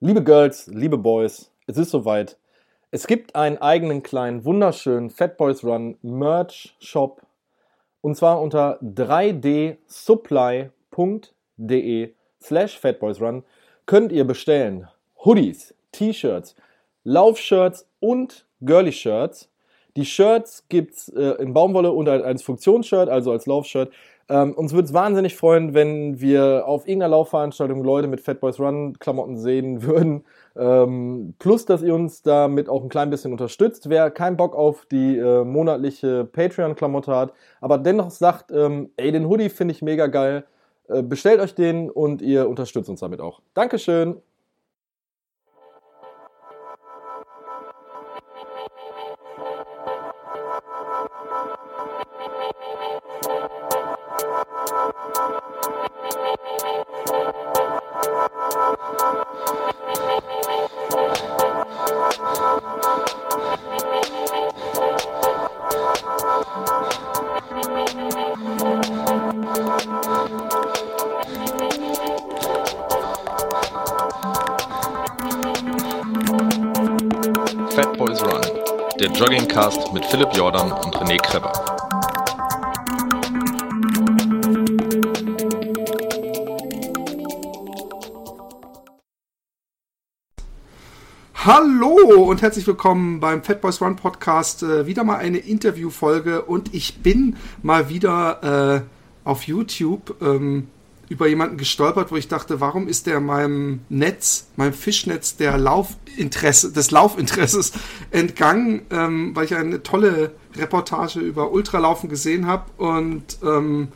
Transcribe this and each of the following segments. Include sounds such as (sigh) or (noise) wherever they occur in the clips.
Liebe Girls, liebe Boys, es ist soweit. Es gibt einen eigenen kleinen, wunderschönen Fat Boys Run Merch Shop. Und zwar unter 3dsupply.de slash fatboysrun könnt ihr bestellen Hoodies, T-Shirts, Laufshirts und Girly Shirts. Die Shirts gibt's äh, in Baumwolle und als Funktionsshirt, also als Laufshirt. Ähm, uns würde es wahnsinnig freuen, wenn wir auf irgendeiner Laufveranstaltung Leute mit Fat Boys Run Klamotten sehen (laughs) würden. Ähm, plus, dass ihr uns damit auch ein klein bisschen unterstützt. Wer keinen Bock auf die äh, monatliche Patreon-Klamotte hat, aber dennoch sagt, ähm, ey, den Hoodie finde ich mega geil, äh, bestellt euch den und ihr unterstützt uns damit auch. Dankeschön. Fat Boys Run, der Joggingcast mit Philipp Jordan und René Kreber. Hallo und herzlich willkommen beim Fat Boys Run Podcast. Äh, wieder mal eine Interviewfolge und ich bin mal wieder äh, auf YouTube ähm, über jemanden gestolpert, wo ich dachte, warum ist der meinem Netz, meinem Fischnetz der Laufinteresse, des Laufinteresses (laughs) entgangen, ähm, weil ich eine tolle Reportage über Ultralaufen gesehen habe und ähm,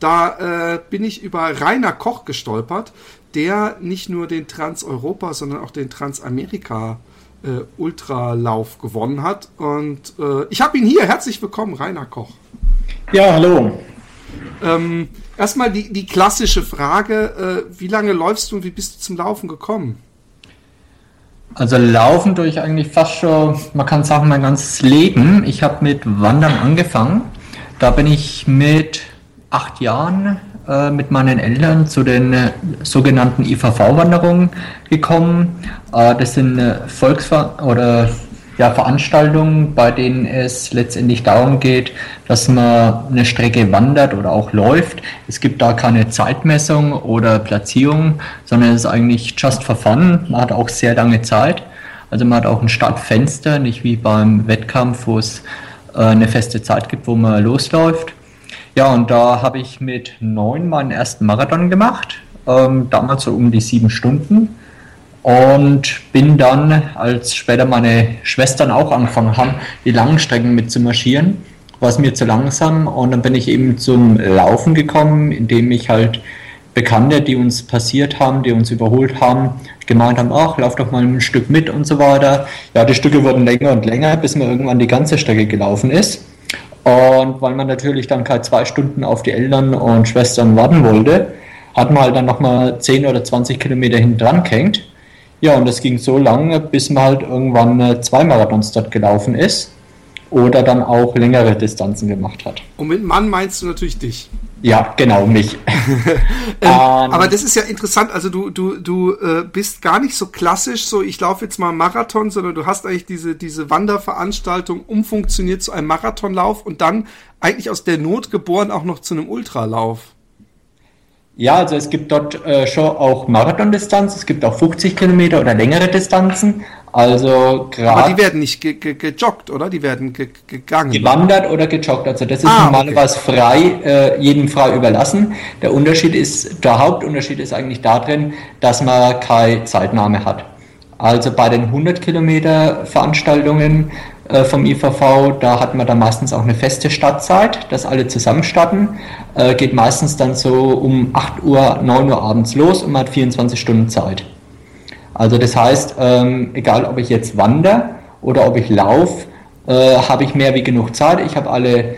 da äh, bin ich über Rainer Koch gestolpert, der nicht nur den Trans-Europa, sondern auch den Transamerika äh, Ultralauf gewonnen hat. Und äh, ich habe ihn hier. Herzlich willkommen, Rainer Koch. Ja, hallo. Ähm, erstmal die, die klassische Frage, äh, wie lange läufst du und wie bist du zum Laufen gekommen? Also laufen tue ich eigentlich fast schon, man kann sagen, mein ganzes Leben. Ich habe mit Wandern angefangen. Da bin ich mit acht Jahren äh, mit meinen Eltern zu den äh, sogenannten IVV-Wanderungen gekommen. Äh, das sind äh, Volksver oder ja, Veranstaltungen, bei denen es letztendlich darum geht, dass man eine Strecke wandert oder auch läuft. Es gibt da keine Zeitmessung oder Platzierung, sondern es ist eigentlich just for fun. Man hat auch sehr lange Zeit. Also man hat auch ein Startfenster, nicht wie beim Wettkampf, wo es äh, eine feste Zeit gibt, wo man losläuft. Ja, und da habe ich mit neun meinen ersten Marathon gemacht, ähm, damals so um die sieben Stunden. Und bin dann, als später meine Schwestern auch angefangen haben, die langen Strecken mitzumarschieren, war es mir zu langsam. Und dann bin ich eben zum Laufen gekommen, indem ich halt Bekannte, die uns passiert haben, die uns überholt haben, gemeint haben, ach, lauf doch mal ein Stück mit und so weiter. Ja, die Stücke wurden länger und länger, bis man irgendwann die ganze Strecke gelaufen ist. Und weil man natürlich dann keine zwei Stunden auf die Eltern und Schwestern warten wollte, hat man halt dann nochmal 10 oder 20 Kilometer hinten dran gehängt. Ja, und das ging so lange, bis man halt irgendwann äh, zwei Marathons dort gelaufen ist oder dann auch längere Distanzen gemacht hat. Und mit Mann meinst du natürlich dich. Ja, genau, mich. (laughs) ähm, ähm, aber das ist ja interessant, also du, du, du äh, bist gar nicht so klassisch, so ich laufe jetzt mal Marathon, sondern du hast eigentlich diese, diese Wanderveranstaltung umfunktioniert zu einem Marathonlauf und dann eigentlich aus der Not geboren auch noch zu einem Ultralauf. Ja, also es gibt dort äh, schon auch Marathondistanz, es gibt auch 50 Kilometer oder längere Distanzen. Also gerade. Aber die werden nicht ge ge gejoggt, oder? Die werden ge gegangen. Gewandert oder gejoggt. Also das ist ah, normalerweise okay. frei, äh, jedem frei überlassen. Der Unterschied ist, der Hauptunterschied ist eigentlich darin, dass man keine Zeitnahme hat. Also bei den 100 Kilometer Veranstaltungen äh, vom IVV, da hat man dann meistens auch eine feste Startzeit, dass alle zusammen starten. Äh, geht meistens dann so um 8 Uhr, 9 Uhr abends los und man hat 24 Stunden Zeit. Also das heißt, ähm, egal ob ich jetzt wandere oder ob ich laufe, äh, habe ich mehr wie genug Zeit. Ich habe alle,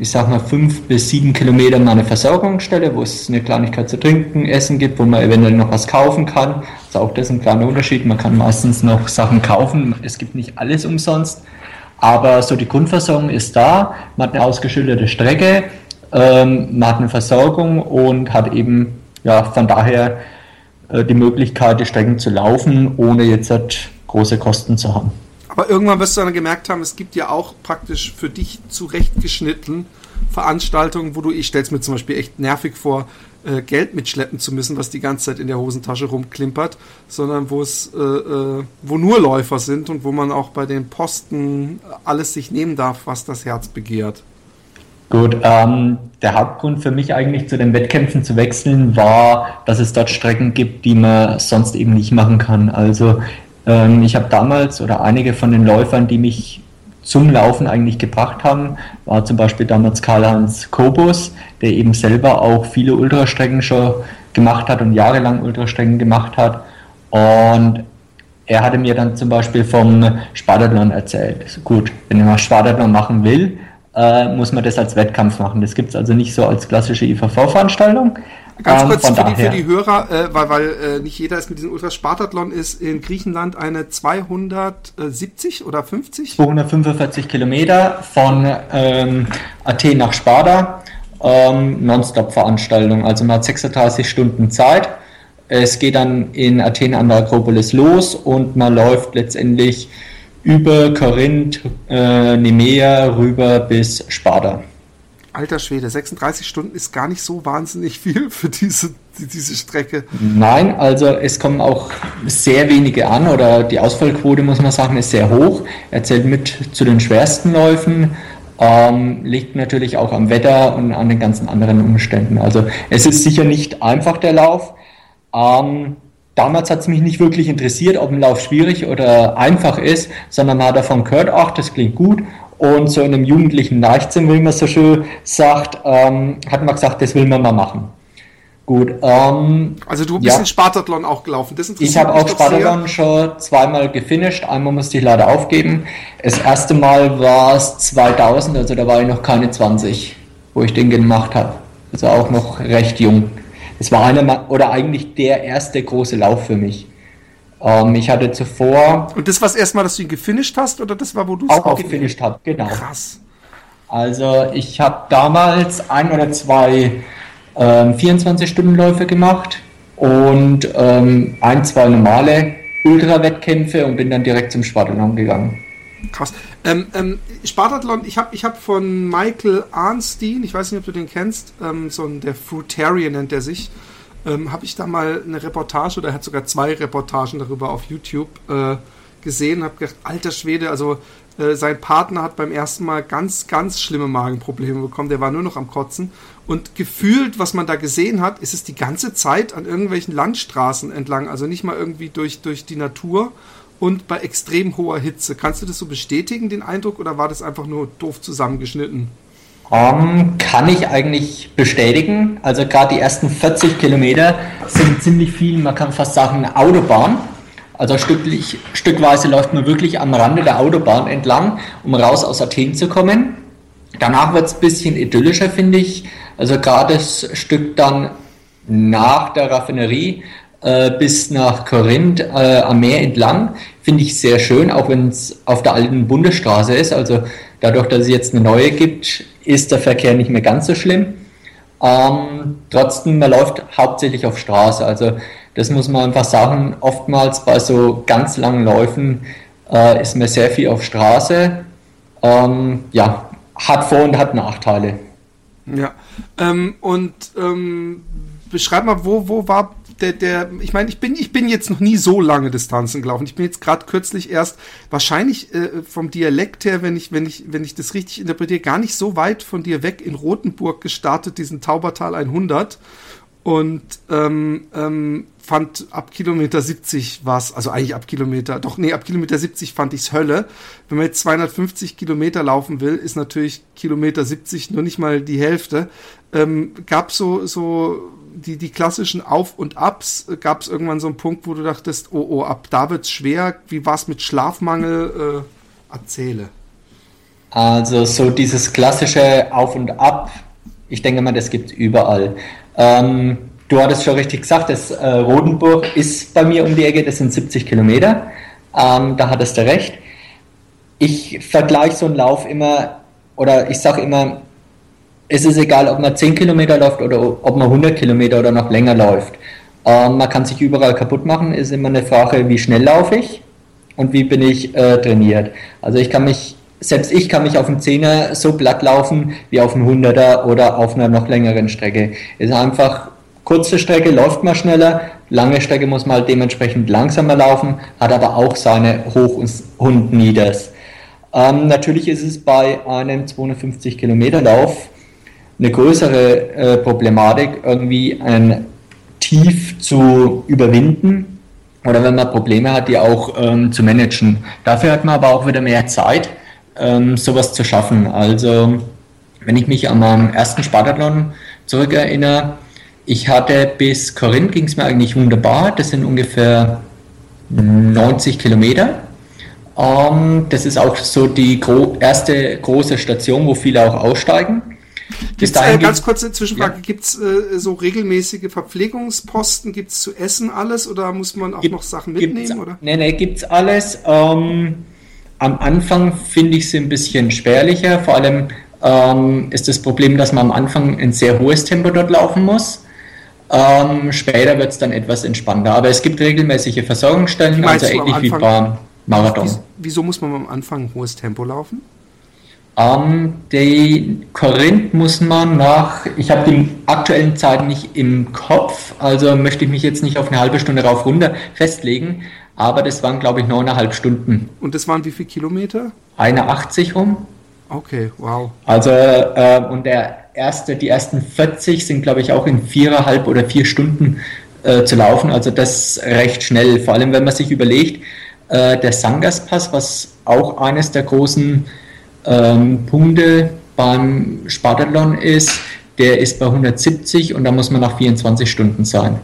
ich sag mal, fünf bis sieben Kilometer meine Versorgungsstelle, wo es eine Kleinigkeit zu trinken, Essen gibt, wo man eventuell noch was kaufen kann. Also auch das ist ein kleiner Unterschied. Man kann meistens noch Sachen kaufen. Es gibt nicht alles umsonst. Aber so die Grundversorgung ist da, man hat eine ausgeschilderte Strecke, ähm, man hat eine Versorgung und hat eben, ja, von daher äh, die Möglichkeit, die Strecken zu laufen, ohne jetzt halt große Kosten zu haben. Aber irgendwann wirst du dann gemerkt haben, es gibt ja auch praktisch für dich zurechtgeschnitten Veranstaltungen, wo du, ich stell's mir zum Beispiel echt nervig vor, äh, Geld mitschleppen zu müssen, was die ganze Zeit in der Hosentasche rumklimpert, sondern wo es, äh, äh, wo nur Läufer sind und wo man auch bei den Posten alles sich nehmen darf, was das Herz begehrt. Gut, ähm, der Hauptgrund für mich eigentlich zu den Wettkämpfen zu wechseln war, dass es dort Strecken gibt, die man sonst eben nicht machen kann. Also ähm, ich habe damals oder einige von den Läufern, die mich zum Laufen eigentlich gebracht haben, war zum Beispiel damals Karl-Heinz Kobus, der eben selber auch viele Ultrastrecken schon gemacht hat und jahrelang Ultrastrecken gemacht hat. Und er hatte mir dann zum Beispiel vom Spartathlon erzählt. Gut, wenn man Spartathlon machen will, äh, muss man das als Wettkampf machen. Das gibt es also nicht so als klassische IVV-Veranstaltung. Ganz ähm, kurz für die, für die, Hörer, äh, weil, weil äh, nicht jeder ist mit diesem Ultraspartathlon, ist in Griechenland eine 270 oder 50? 245 Kilometer von ähm, Athen nach Sparta. Ähm, Nonstop-Veranstaltung. Also man hat 36 Stunden Zeit. Es geht dann in Athen an der Akropolis los und man läuft letztendlich über Korinth, äh, Nemea rüber bis Sparta. Alter Schwede, 36 Stunden ist gar nicht so wahnsinnig viel für diese, diese Strecke. Nein, also es kommen auch sehr wenige an oder die Ausfallquote, muss man sagen, ist sehr hoch. Er zählt mit zu den schwersten Läufen. Ähm, liegt natürlich auch am Wetter und an den ganzen anderen Umständen. Also es ist sicher nicht einfach der Lauf. Ähm, damals hat es mich nicht wirklich interessiert, ob ein Lauf schwierig oder einfach ist, sondern man hat davon gehört, ach, das klingt gut und so in einem jugendlichen Leichtsinn, wie man so schön sagt, ähm, hat man gesagt, das will man mal machen. Gut. Ähm, also du bist ja. in Spartathlon auch gelaufen. Das ich habe auch Spartathlon schon zweimal gefinisht. Einmal musste ich leider aufgeben. Das erste Mal war es 2000, also da war ich noch keine 20, wo ich den gemacht habe. Also auch noch recht jung. Es war einer oder eigentlich der erste große Lauf für mich. Ähm, ich hatte zuvor. Und das war das erste Mal, dass du ihn gefinisht hast oder das war, wo du es auch gefinisht habe? Genau. Krass. Also ich habe damals ein oder zwei ähm, 24-Stunden-Läufe gemacht und ähm, ein, zwei normale Ultra-Wettkämpfe und bin dann direkt zum Spartathlon gegangen. Krass. Ähm, ähm, Spartathlon, ich habe ich hab von Michael Arnstein, ich weiß nicht, ob du den kennst, ähm, so ein, der Fruitarian nennt er sich, ähm, habe ich da mal eine Reportage oder er hat sogar zwei Reportagen darüber auf YouTube äh, gesehen, habe gedacht, alter Schwede, also äh, sein Partner hat beim ersten Mal ganz, ganz schlimme Magenprobleme bekommen, der war nur noch am Kotzen und gefühlt, was man da gesehen hat, ist es die ganze Zeit an irgendwelchen Landstraßen entlang, also nicht mal irgendwie durch, durch die Natur und bei extrem hoher Hitze. Kannst du das so bestätigen, den Eindruck, oder war das einfach nur doof zusammengeschnitten? Um, ähm, kann ich eigentlich bestätigen. Also gerade die ersten 40 Kilometer sind ziemlich viel, man kann fast sagen, Autobahn. Also stücklich, stückweise läuft man wirklich am Rande der Autobahn entlang, um raus aus Athen zu kommen. Danach wird es ein bisschen idyllischer, finde ich. Also gerade das Stück dann nach der Raffinerie äh, bis nach Korinth äh, am Meer entlang finde ich sehr schön, auch wenn es auf der alten Bundesstraße ist. Also dadurch, dass es jetzt eine neue gibt, ist der Verkehr nicht mehr ganz so schlimm. Ähm, trotzdem, man läuft hauptsächlich auf Straße. Also das muss man einfach sagen. Oftmals bei so ganz langen Läufen äh, ist man sehr viel auf Straße. Ähm, ja, hat Vor- und hat Nachteile. Ja. Ähm, und ähm, beschreib mal, wo, wo war der, der, ich meine, ich bin, ich bin jetzt noch nie so lange Distanzen gelaufen. Ich bin jetzt gerade kürzlich erst, wahrscheinlich äh, vom Dialekt her, wenn ich, wenn ich, wenn ich das richtig interpretiere, gar nicht so weit von dir weg in Rothenburg gestartet, diesen Taubertal 100 und ähm, ähm, fand ab Kilometer 70 was, also eigentlich ab Kilometer, doch nee, ab Kilometer 70 fand ich's Hölle. Wenn man jetzt 250 Kilometer laufen will, ist natürlich Kilometer 70 nur nicht mal die Hälfte. Ähm, gab so so die, die klassischen Auf- und Abs, äh, gab es irgendwann so einen Punkt, wo du dachtest, oh, oh, ab da wird's schwer. Wie war es mit Schlafmangel? Äh, erzähle. Also so dieses klassische Auf und Ab, ich denke mal, das gibt es überall. Ähm, du hattest schon richtig gesagt, das äh, Rodenburg ist bei mir um die Ecke, das sind 70 Kilometer. Ähm, da hattest du recht. Ich vergleiche so einen Lauf immer, oder ich sage immer, es ist egal, ob man 10 Kilometer läuft oder ob man 100 Kilometer oder noch länger läuft. Ähm, man kann sich überall kaputt machen, ist immer eine Frage, wie schnell laufe ich und wie bin ich äh, trainiert. Also ich kann mich, selbst ich kann mich auf dem Zehner so platt laufen wie auf einem Hunderter oder auf einer noch längeren Strecke. Ist einfach kurze Strecke läuft man schneller, lange Strecke muss man halt dementsprechend langsamer laufen, hat aber auch seine Hoch- und Nieders. Ähm, natürlich ist es bei einem 250 Kilometer Lauf eine größere äh, Problematik, irgendwie ein Tief zu überwinden oder wenn man Probleme hat, die auch ähm, zu managen. Dafür hat man aber auch wieder mehr Zeit, ähm, sowas zu schaffen. Also wenn ich mich an meinen ersten Spartathlon zurückerinnere, ich hatte bis Korinth ging es mir eigentlich wunderbar. Das sind ungefähr 90 Kilometer. Ähm, das ist auch so die gro erste große Station, wo viele auch aussteigen. Gibt's, äh, ganz kurze Zwischenfrage, ja. gibt es äh, so regelmäßige Verpflegungsposten, gibt es zu essen alles oder muss man auch gibt, noch Sachen mitnehmen? Oder? Nee, nee, gibt es alles. Ähm, am Anfang finde ich es ein bisschen spärlicher, vor allem ähm, ist das Problem, dass man am Anfang ein sehr hohes Tempo dort laufen muss. Ähm, später wird es dann etwas entspannter, aber es gibt regelmäßige Versorgungsstellen, also ähnlich wie beim Marathon. Wieso muss man am Anfang ein hohes Tempo laufen? Ähm, die Korinth muss man nach, ich habe die aktuellen Zeiten nicht im Kopf, also möchte ich mich jetzt nicht auf eine halbe Stunde rauf runter festlegen, aber das waren glaube ich neuneinhalb Stunden. Und das waren wie viele Kilometer? Eine 80 rum. Okay, wow. Also äh, und der erste, die ersten 40 sind glaube ich auch in viereinhalb oder vier Stunden äh, zu laufen, also das recht schnell, vor allem wenn man sich überlegt, äh, der Sangas-Pass, was auch eines der großen ähm, Punkte beim Spartathlon ist, der ist bei 170 und da muss man nach 24 Stunden sein.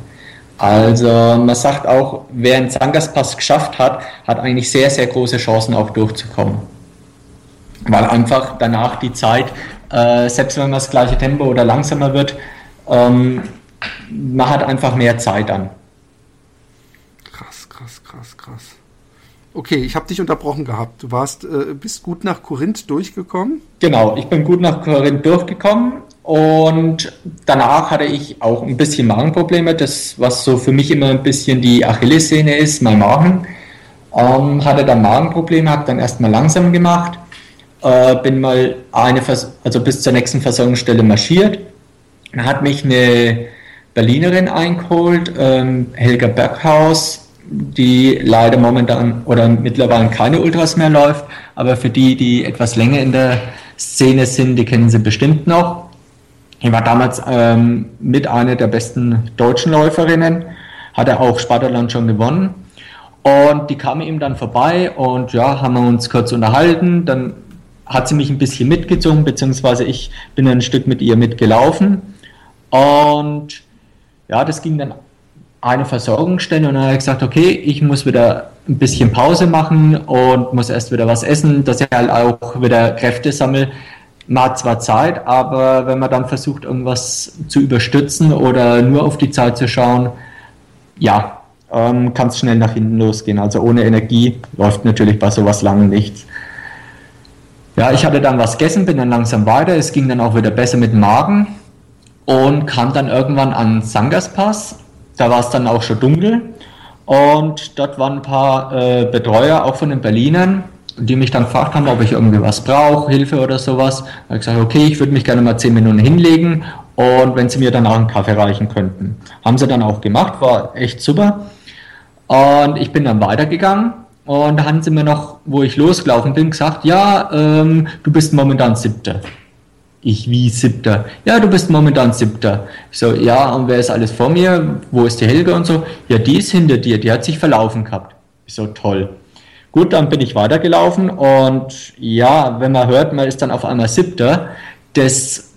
Also man sagt auch, wer einen Sangas-Pass geschafft hat, hat eigentlich sehr, sehr große Chancen auch durchzukommen. Weil einfach danach die Zeit, äh, selbst wenn man das gleiche Tempo oder langsamer wird, ähm, man hat einfach mehr Zeit an. Okay, ich habe dich unterbrochen gehabt. Du warst, äh, bist gut nach Korinth durchgekommen? Genau, ich bin gut nach Korinth durchgekommen und danach hatte ich auch ein bisschen Magenprobleme. Das, was so für mich immer ein bisschen die Achillessehne ist, mein Magen. Ähm, hatte dann Magenprobleme, habe dann erstmal langsam gemacht, äh, bin mal eine, Vers also bis zur nächsten Versorgungsstelle marschiert. Dann hat mich eine Berlinerin eingeholt, ähm, Helga Berghaus, die leider momentan oder mittlerweile keine Ultras mehr läuft, aber für die, die etwas länger in der Szene sind, die kennen sie bestimmt noch. Ich war damals ähm, mit einer der besten deutschen Läuferinnen, hatte auch Spartaland schon gewonnen. Und die kam ihm dann vorbei und ja, haben wir uns kurz unterhalten. Dann hat sie mich ein bisschen mitgezogen, beziehungsweise ich bin ein Stück mit ihr mitgelaufen. Und ja, das ging dann eine Versorgungsstelle und dann habe ich gesagt, okay, ich muss wieder ein bisschen Pause machen und muss erst wieder was essen, dass ich halt auch wieder Kräfte sammle. Man hat zwar Zeit, aber wenn man dann versucht, irgendwas zu überstützen oder nur auf die Zeit zu schauen, ja, ähm, kann es schnell nach hinten losgehen. Also ohne Energie läuft natürlich bei sowas lange nichts. Ja, ich hatte dann was gegessen, bin dann langsam weiter. Es ging dann auch wieder besser mit dem Magen und kam dann irgendwann an Sangaspass da war es dann auch schon dunkel und dort waren ein paar äh, Betreuer, auch von den Berlinern, die mich dann gefragt haben, ob ich irgendwie was brauche, Hilfe oder sowas. Da habe ich gesagt, okay, ich würde mich gerne mal zehn Minuten hinlegen und wenn sie mir dann auch einen Kaffee reichen könnten. Haben sie dann auch gemacht, war echt super. Und ich bin dann weitergegangen und da haben sie mir noch, wo ich losgelaufen bin, gesagt, ja, ähm, du bist momentan Siebter. Ich wie siebter. Ja, du bist momentan siebter. So, ja, und wer ist alles vor mir? Wo ist die Helga und so? Ja, die ist hinter dir, die hat sich verlaufen gehabt. So, toll. Gut, dann bin ich weitergelaufen und ja, wenn man hört, man ist dann auf einmal siebter, das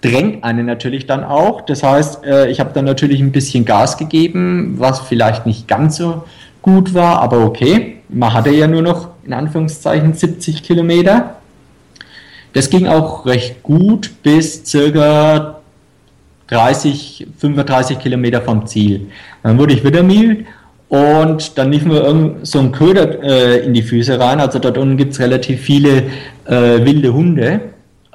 drängt einen natürlich dann auch. Das heißt, äh, ich habe dann natürlich ein bisschen Gas gegeben, was vielleicht nicht ganz so gut war, aber okay. Man hatte ja nur noch in Anführungszeichen 70 Kilometer. Das ging auch recht gut bis circa 30, 35 Kilometer vom Ziel. Dann wurde ich wieder müde und dann lief mir irgend so ein Köder äh, in die Füße rein. Also dort unten gibt es relativ viele äh, wilde Hunde.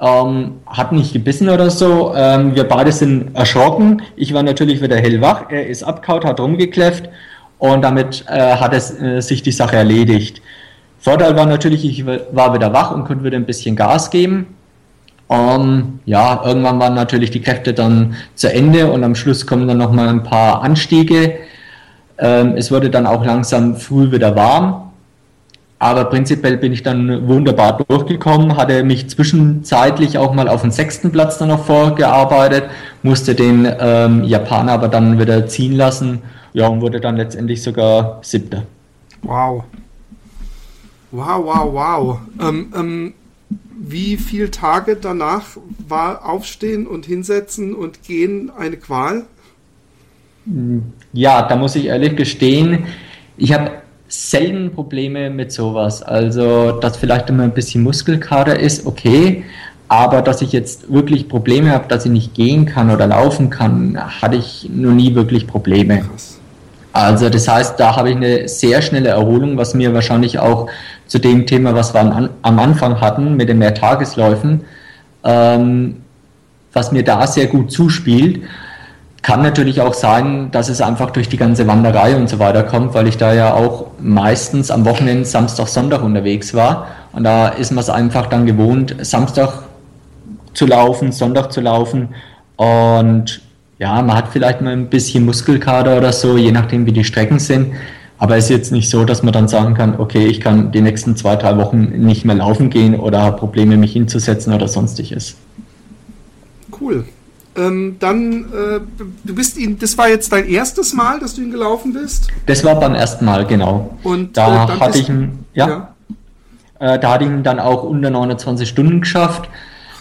ähm, hat nicht gebissen oder so. Ähm, wir beide sind erschrocken. Ich war natürlich wieder hellwach. Er ist abkaut, hat rumgekläfft und damit äh, hat es äh, sich die Sache erledigt. Vorteil war natürlich, ich war wieder wach und konnte wieder ein bisschen Gas geben. Ähm, ja, irgendwann waren natürlich die Kräfte dann zu Ende und am Schluss kommen dann nochmal ein paar Anstiege. Ähm, es wurde dann auch langsam früh wieder warm. Aber prinzipiell bin ich dann wunderbar durchgekommen, hatte mich zwischenzeitlich auch mal auf den sechsten Platz dann noch vorgearbeitet, musste den ähm, Japaner aber dann wieder ziehen lassen, ja, und wurde dann letztendlich sogar siebter. Wow. Wow, wow, wow. Ähm, ähm, wie viele Tage danach war Aufstehen und Hinsetzen und Gehen eine Qual? Ja, da muss ich ehrlich gestehen, ich habe selten Probleme mit sowas. Also, dass vielleicht immer ein bisschen Muskelkater ist, okay. Aber dass ich jetzt wirklich Probleme habe, dass ich nicht gehen kann oder laufen kann, hatte ich noch nie wirklich Probleme. Krass. Also das heißt, da habe ich eine sehr schnelle Erholung, was mir wahrscheinlich auch zu dem Thema, was wir am, am Anfang hatten, mit den Mehrtagesläufen, ähm, was mir da sehr gut zuspielt. Kann natürlich auch sein, dass es einfach durch die ganze Wanderei und so weiter kommt, weil ich da ja auch meistens am Wochenende Samstag, Sonntag unterwegs war. Und da ist man es einfach dann gewohnt, Samstag zu laufen, Sonntag zu laufen. Und ja, man hat vielleicht mal ein bisschen Muskelkater oder so, je nachdem wie die Strecken sind. Aber es ist jetzt nicht so, dass man dann sagen kann, okay, ich kann die nächsten zwei, drei Wochen nicht mehr laufen gehen oder habe Probleme, mich hinzusetzen oder sonstiges. Cool. Ähm, dann, äh, du bist ihn, das war jetzt dein erstes Mal, dass du ihn gelaufen bist? Das war beim ersten Mal, genau. Und da äh, hatte ich ihn, ja, ja. Äh, da hatte ich ihn dann auch unter 29 Stunden geschafft.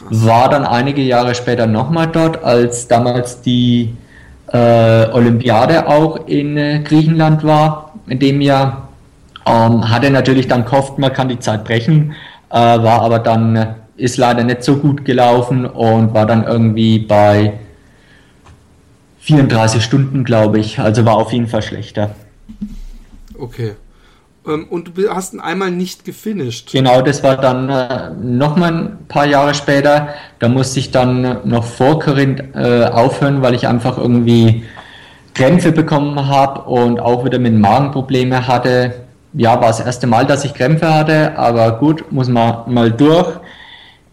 War dann einige Jahre später nochmal dort, als damals die äh, Olympiade auch in äh, Griechenland war, in dem Jahr. Ähm, hatte natürlich dann gehofft, man kann die Zeit brechen, äh, war aber dann ist leider nicht so gut gelaufen und war dann irgendwie bei 34 Stunden, glaube ich. Also war auf jeden Fall schlechter. Okay. Ähm, und du hast ihn einmal nicht gefinisht. Genau, das war dann äh, nochmal ein paar Jahre später. Da musste ich dann noch vor Korinth äh, aufhören, weil ich einfach irgendwie Krämpfe bekommen habe und auch wieder mit Magenprobleme hatte. Ja, war das erste Mal, dass ich Krämpfe hatte, aber gut, muss man mal durch.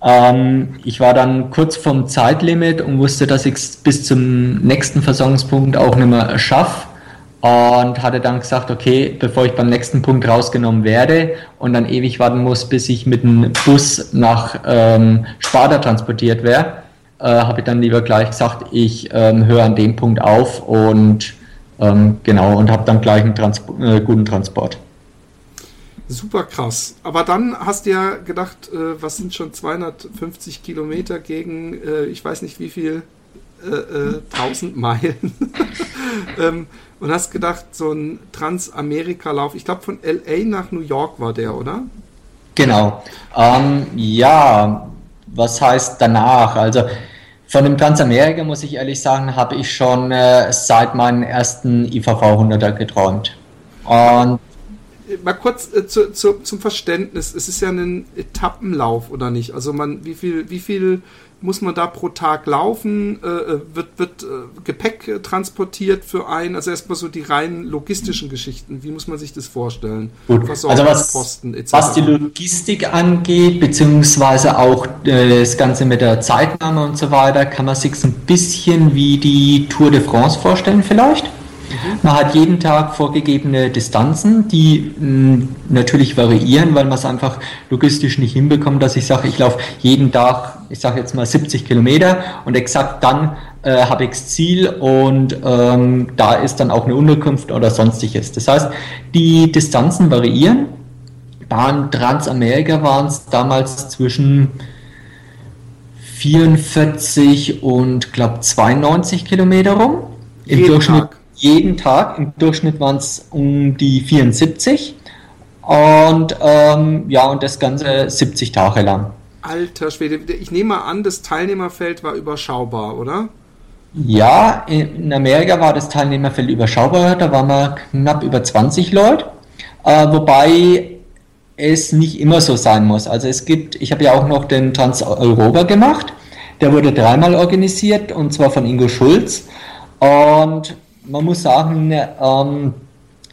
Ähm, ich war dann kurz vom Zeitlimit und wusste, dass ich es bis zum nächsten Versorgungspunkt auch nicht mehr schaffe. Und hatte dann gesagt, okay, bevor ich beim nächsten Punkt rausgenommen werde und dann ewig warten muss, bis ich mit dem Bus nach ähm, Sparta transportiert wäre, äh, habe ich dann lieber gleich gesagt, ich ähm, höre an dem Punkt auf und ähm, genau und habe dann gleich einen Trans äh, guten Transport. Super krass. Aber dann hast du ja gedacht, äh, was sind schon 250 Kilometer gegen, äh, ich weiß nicht wie viel, äh, 1000 äh, Meilen. (laughs) ähm, und hast gedacht, so ein Transamerika-Lauf, ich glaube von LA nach New York war der, oder? Genau. Ähm, ja, was heißt danach? Also von dem Transamerika, muss ich ehrlich sagen, habe ich schon äh, seit meinen ersten IVV 100er geträumt. Und mal kurz äh, zu, zu, zum Verständnis. Es ist ja ein Etappenlauf, oder nicht? Also man, wie viel, wie viel muss man da pro Tag laufen? Äh, äh wird wird äh, Gepäck äh, transportiert für einen? Also erstmal so die rein logistischen Geschichten. Wie muss man sich das vorstellen? Gut. also was, Posten, was die Logistik angeht, beziehungsweise auch äh, das Ganze mit der Zeitnahme und so weiter, kann man sich so ein bisschen wie die Tour de France vorstellen vielleicht? Man hat jeden Tag vorgegebene Distanzen, die mh, mm, natürlich variieren, weil man es einfach logistisch nicht hinbekommt, dass ich sage, ich laufe jeden Tag, ich sage jetzt mal 70 Kilometer und exakt dann äh, habe ich das Ziel und ähm, da ist dann auch eine Unterkunft oder sonstiges. Das heißt, die Distanzen variieren. Beim Transamerika waren es damals zwischen 44 und glaube 92 Kilometer rum. Im Durchschnitt Tag jeden Tag. Im Durchschnitt waren es um die 74. Und ähm, ja, und das Ganze 70 Tage lang. Alter Schwede, ich nehme mal an, das Teilnehmerfeld war überschaubar, oder? Ja, in Amerika war das Teilnehmerfeld überschaubar, da waren wir knapp über 20 Leute. Äh, wobei es nicht immer so sein muss. Also es gibt, ich habe ja auch noch den Trans-Europa gemacht. Der wurde dreimal organisiert und zwar von Ingo Schulz. Und man muss sagen, ähm,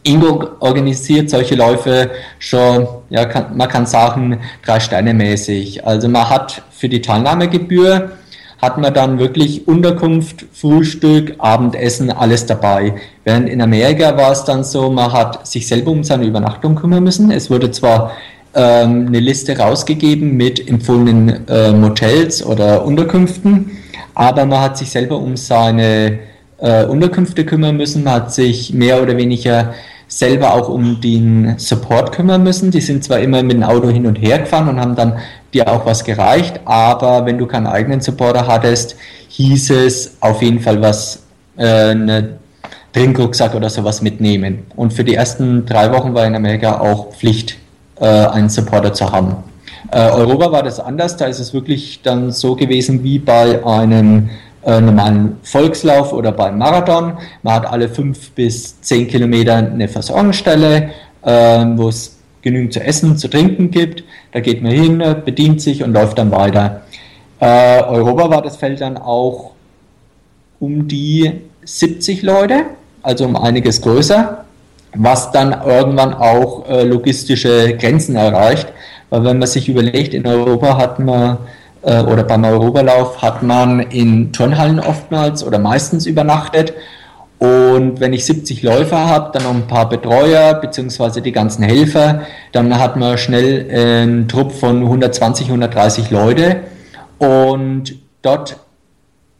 Ingo organisiert solche Läufe schon, ja, kann, man kann sagen, drei Sterne mäßig. Also man hat für die Teilnahmegebühr hat man dann wirklich Unterkunft, Frühstück, Abendessen, alles dabei. Während in Amerika war es dann so, man hat sich selber um seine Übernachtung kümmern müssen. Es wurde zwar ähm, eine Liste rausgegeben mit empfohlenen äh, Motels oder Unterkünften, aber man hat sich selber um seine äh, Unterkünfte kümmern müssen, hat sich mehr oder weniger selber auch um den Support kümmern müssen. Die sind zwar immer mit dem Auto hin und her gefahren und haben dann dir auch was gereicht, aber wenn du keinen eigenen Supporter hattest, hieß es auf jeden Fall was, äh, eine Trinkrucksack oder sowas mitnehmen. Und für die ersten drei Wochen war in Amerika auch Pflicht, äh, einen Supporter zu haben. Äh, Europa war das anders, da ist es wirklich dann so gewesen wie bei einem äh, normalen Volkslauf oder beim Marathon. Man hat alle fünf bis zehn Kilometer eine Versorgungsstelle, äh, wo es genügend zu essen, zu trinken gibt. Da geht man hin, bedient sich und läuft dann weiter. Äh, Europa war das Feld dann auch um die 70 Leute, also um einiges größer, was dann irgendwann auch äh, logistische Grenzen erreicht. Weil wenn man sich überlegt, in Europa hat man äh, oder beim Europalauf hat man in Turnhallen oftmals oder meistens übernachtet. Und wenn ich 70 Läufer habe, dann noch ein paar Betreuer beziehungsweise die ganzen Helfer, dann hat man schnell einen Trupp von 120, 130 Leute. Und dort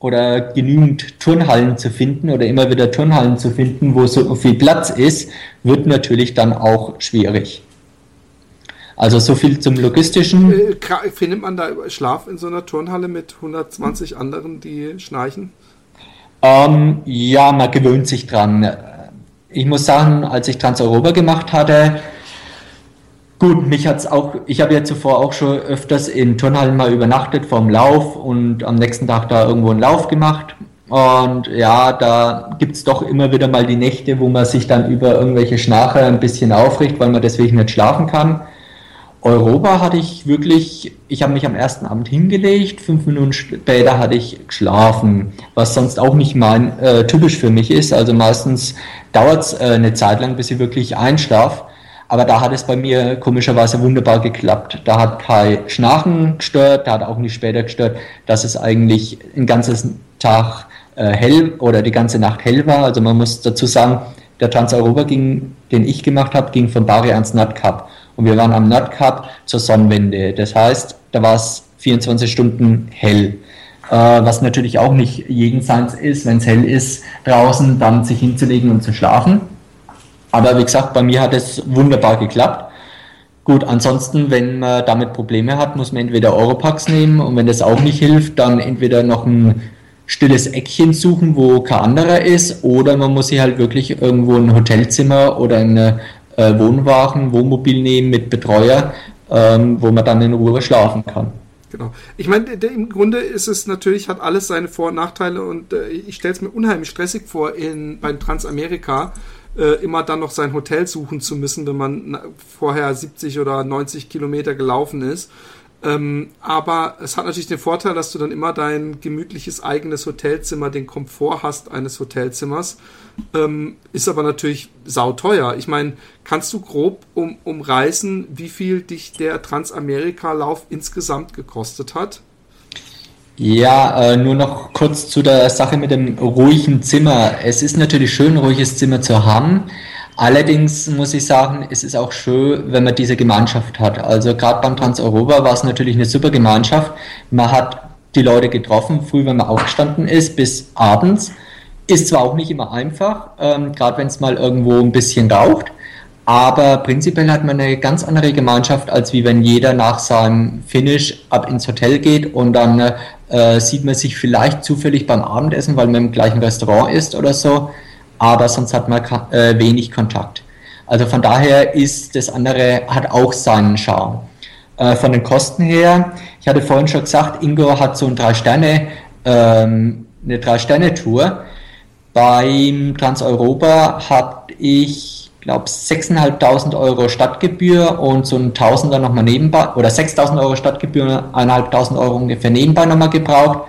oder genügend Turnhallen zu finden oder immer wieder Turnhallen zu finden, wo so viel Platz ist, wird natürlich dann auch schwierig. Also so viel zum logistischen. Äh, findet man da Schlaf in so einer Turnhalle mit 120 anderen, die schnarchen? Ähm, ja, man gewöhnt sich dran. Ich muss sagen, als ich Trans-Europa gemacht hatte, gut, mich hat's auch, ich habe ja zuvor auch schon öfters in Turnhallen mal übernachtet vorm Lauf und am nächsten Tag da irgendwo einen Lauf gemacht. Und ja, da gibt es doch immer wieder mal die Nächte, wo man sich dann über irgendwelche Schnarcher ein bisschen aufricht, weil man deswegen nicht schlafen kann. Europa hatte ich wirklich, ich habe mich am ersten Abend hingelegt, fünf Minuten später hatte ich geschlafen, was sonst auch nicht mein äh, typisch für mich ist. Also meistens dauert es äh, eine Zeit lang, bis ich wirklich einschlafe. Aber da hat es bei mir komischerweise wunderbar geklappt. Da hat kein Schnarchen gestört, da hat auch nicht später gestört, dass es eigentlich ein ganzes Tag äh, hell oder die ganze Nacht hell war. Also man muss dazu sagen, der Trans-Europa den ich gemacht habe, ging von Bari ans Nordkap. Und wir waren am Nordkap zur Sonnenwende. Das heißt, da war es 24 Stunden hell. Äh, was natürlich auch nicht jeden ist, wenn es hell ist, draußen dann sich hinzulegen und zu schlafen. Aber wie gesagt, bei mir hat es wunderbar geklappt. Gut, ansonsten, wenn man damit Probleme hat, muss man entweder Europax nehmen und wenn das auch nicht hilft, dann entweder noch ein stilles Eckchen suchen, wo kein anderer ist, oder man muss sich halt wirklich irgendwo ein Hotelzimmer oder eine äh, Wohnwagen, Wohnmobil nehmen mit Betreuer, ähm, wo man dann in Ruhe schlafen kann. Genau. Ich meine, im Grunde ist es natürlich, hat alles seine Vor- und Nachteile und äh, ich stelle es mir unheimlich stressig vor, in, bei Transamerika äh, immer dann noch sein Hotel suchen zu müssen, wenn man vorher 70 oder 90 Kilometer gelaufen ist. Ähm, aber es hat natürlich den Vorteil, dass du dann immer dein gemütliches eigenes Hotelzimmer, den Komfort hast eines Hotelzimmers. Ähm, ist aber natürlich sauteuer. Ich meine, kannst du grob um, umreißen, wie viel dich der Transamerika-Lauf insgesamt gekostet hat? Ja, äh, nur noch kurz zu der Sache mit dem ruhigen Zimmer. Es ist natürlich schön, ein ruhiges Zimmer zu haben. Allerdings muss ich sagen, es ist auch schön, wenn man diese Gemeinschaft hat. Also gerade beim Trans-Europa war es natürlich eine super Gemeinschaft. Man hat die Leute getroffen, früh, wenn man aufgestanden ist, bis abends. Ist zwar auch nicht immer einfach, ähm, gerade wenn es mal irgendwo ein bisschen raucht, aber prinzipiell hat man eine ganz andere Gemeinschaft, als wie wenn jeder nach seinem Finish ab ins Hotel geht und dann äh, sieht man sich vielleicht zufällig beim Abendessen, weil man im gleichen Restaurant ist oder so aber sonst hat man äh, wenig Kontakt. Also von daher ist das andere, hat auch seinen Charme. Äh, von den Kosten her, ich hatte vorhin schon gesagt, Ingo hat so ein Drei-Sterne, ähm, eine Drei-Sterne-Tour. Beim Trans-Europa habe ich glaube 6.500 Euro Stadtgebühr und so ein Tausender nochmal nebenbei, oder 6.000 Euro Stadtgebühr, 1.500 Euro ungefähr nebenbei nochmal gebraucht.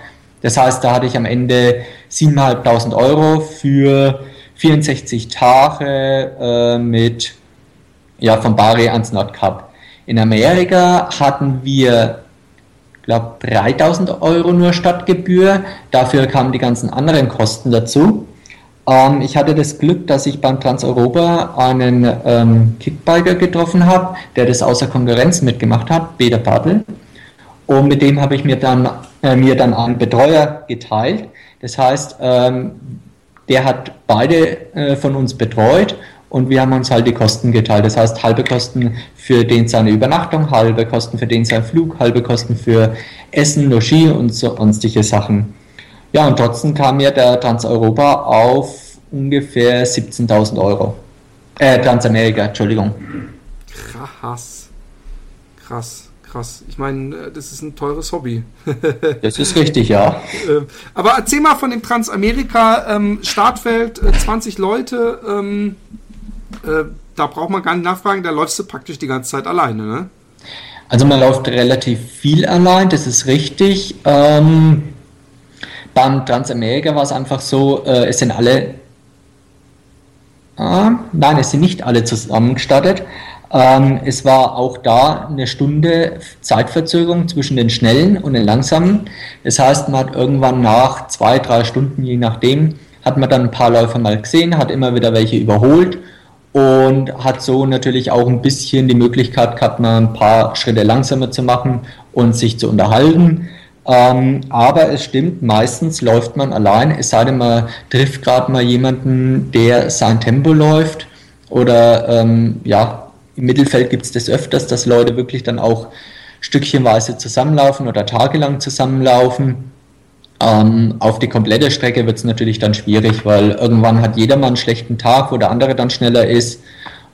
Das heißt, da hatte ich am Ende 7.500 Euro für 64 Tage äh, mit, ja, von Bari ans Nordkap. In Amerika hatten wir, glaube 3.000 Euro nur Stadtgebühr. Dafür kamen die ganzen anderen Kosten dazu. Ähm, ich hatte das Glück, dass ich beim Transeuropa einen ähm, Kickbiker getroffen habe, der das außer Konkurrenz mitgemacht hat, Peter Bartel. Und mit dem habe ich mir dann, äh, mir dann einen Betreuer geteilt. Das heißt, ähm, der hat beide äh, von uns betreut und wir haben uns halt die Kosten geteilt. Das heißt, halbe Kosten für den seine Übernachtung, halbe Kosten für den sein Flug, halbe Kosten für Essen, Logis und sonstige Sachen. Ja, und trotzdem kam mir der Transeuropa auf ungefähr 17.000 Euro. Äh, Transamerika, Entschuldigung. Krass. Krass, krass. Ich meine, äh, das ist ein teures Hobby. (laughs) das ist richtig, ja. (laughs) Ähm, aber erzähl mal von dem Transamerika ähm, Startfeld, 20 äh, Leute. Ähm, äh, da braucht man gar nicht nachfragen, da läufst du praktisch die ganze Zeit alleine, ne? Also man läuft relativ viel allein, das ist richtig. Ähm, beim Transamerika war es einfach so, äh, es sind alle, äh, nein, es sind nicht alle zusammengestattet. Ähm, es war auch da eine Stunde Zeitverzögerung zwischen den schnellen und den langsamen. Das heißt, man hat irgendwann nach zwei, drei Stunden, je nachdem, hat man dann ein paar Läufer mal gesehen, hat immer wieder welche überholt und hat so natürlich auch ein bisschen die Möglichkeit gehabt, mal ein paar Schritte langsamer zu machen und sich zu unterhalten. Ähm, aber es stimmt, meistens läuft man allein, es sei denn, man trifft gerade mal jemanden, der sein Tempo läuft. Oder ähm, ja, im Mittelfeld gibt es das öfters, dass Leute wirklich dann auch stückchenweise zusammenlaufen oder tagelang zusammenlaufen. Ähm, auf die komplette Strecke wird es natürlich dann schwierig, weil irgendwann hat jeder mal einen schlechten Tag, wo der andere dann schneller ist.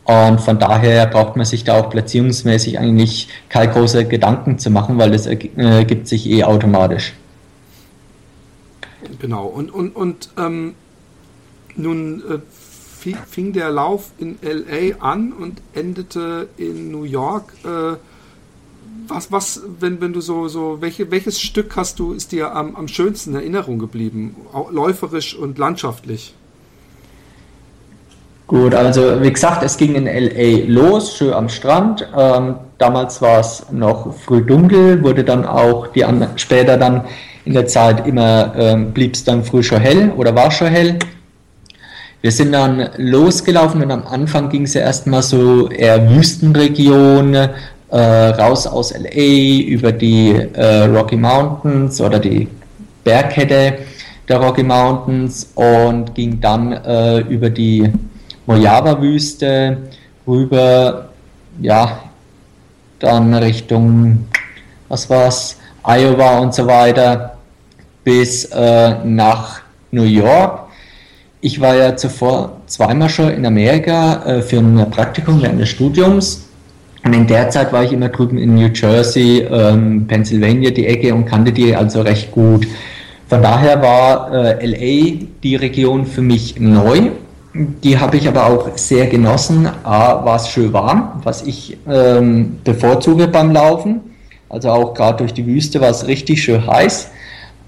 Und von daher braucht man sich da auch platzierungsmäßig eigentlich keine große Gedanken zu machen, weil das ergibt sich eh automatisch. Genau. Und, und, und ähm, nun äh, fing der Lauf in LA an und endete in New York. Äh, was, was, wenn, wenn du so, so, welche, welches Stück hast du, ist dir am, am schönsten in Erinnerung geblieben? Läuferisch und landschaftlich? Gut, also wie gesagt, es ging in LA los, schön am Strand. Ähm, damals war es noch früh dunkel, wurde dann auch die später dann in der Zeit immer ähm, blieb es dann früh schon hell oder war schon hell. Wir sind dann losgelaufen und am Anfang ging es ja erstmal so eher Wüstenregion, äh, raus aus LA über die äh, Rocky Mountains oder die Bergkette der Rocky Mountains und ging dann äh, über die Mojave-Wüste rüber, ja, dann Richtung, was war's, Iowa und so weiter, bis äh, nach New York. Ich war ja zuvor zweimal schon in Amerika äh, für ein Praktikum während des Studiums. Und in der Zeit war ich immer drüben in New Jersey, ähm, Pennsylvania, die Ecke und kannte die also recht gut. Von daher war äh, LA die Region für mich neu die habe ich aber auch sehr genossen. A, war es schön warm, was ich ähm, bevorzuge beim Laufen. Also auch gerade durch die Wüste war es richtig schön heiß.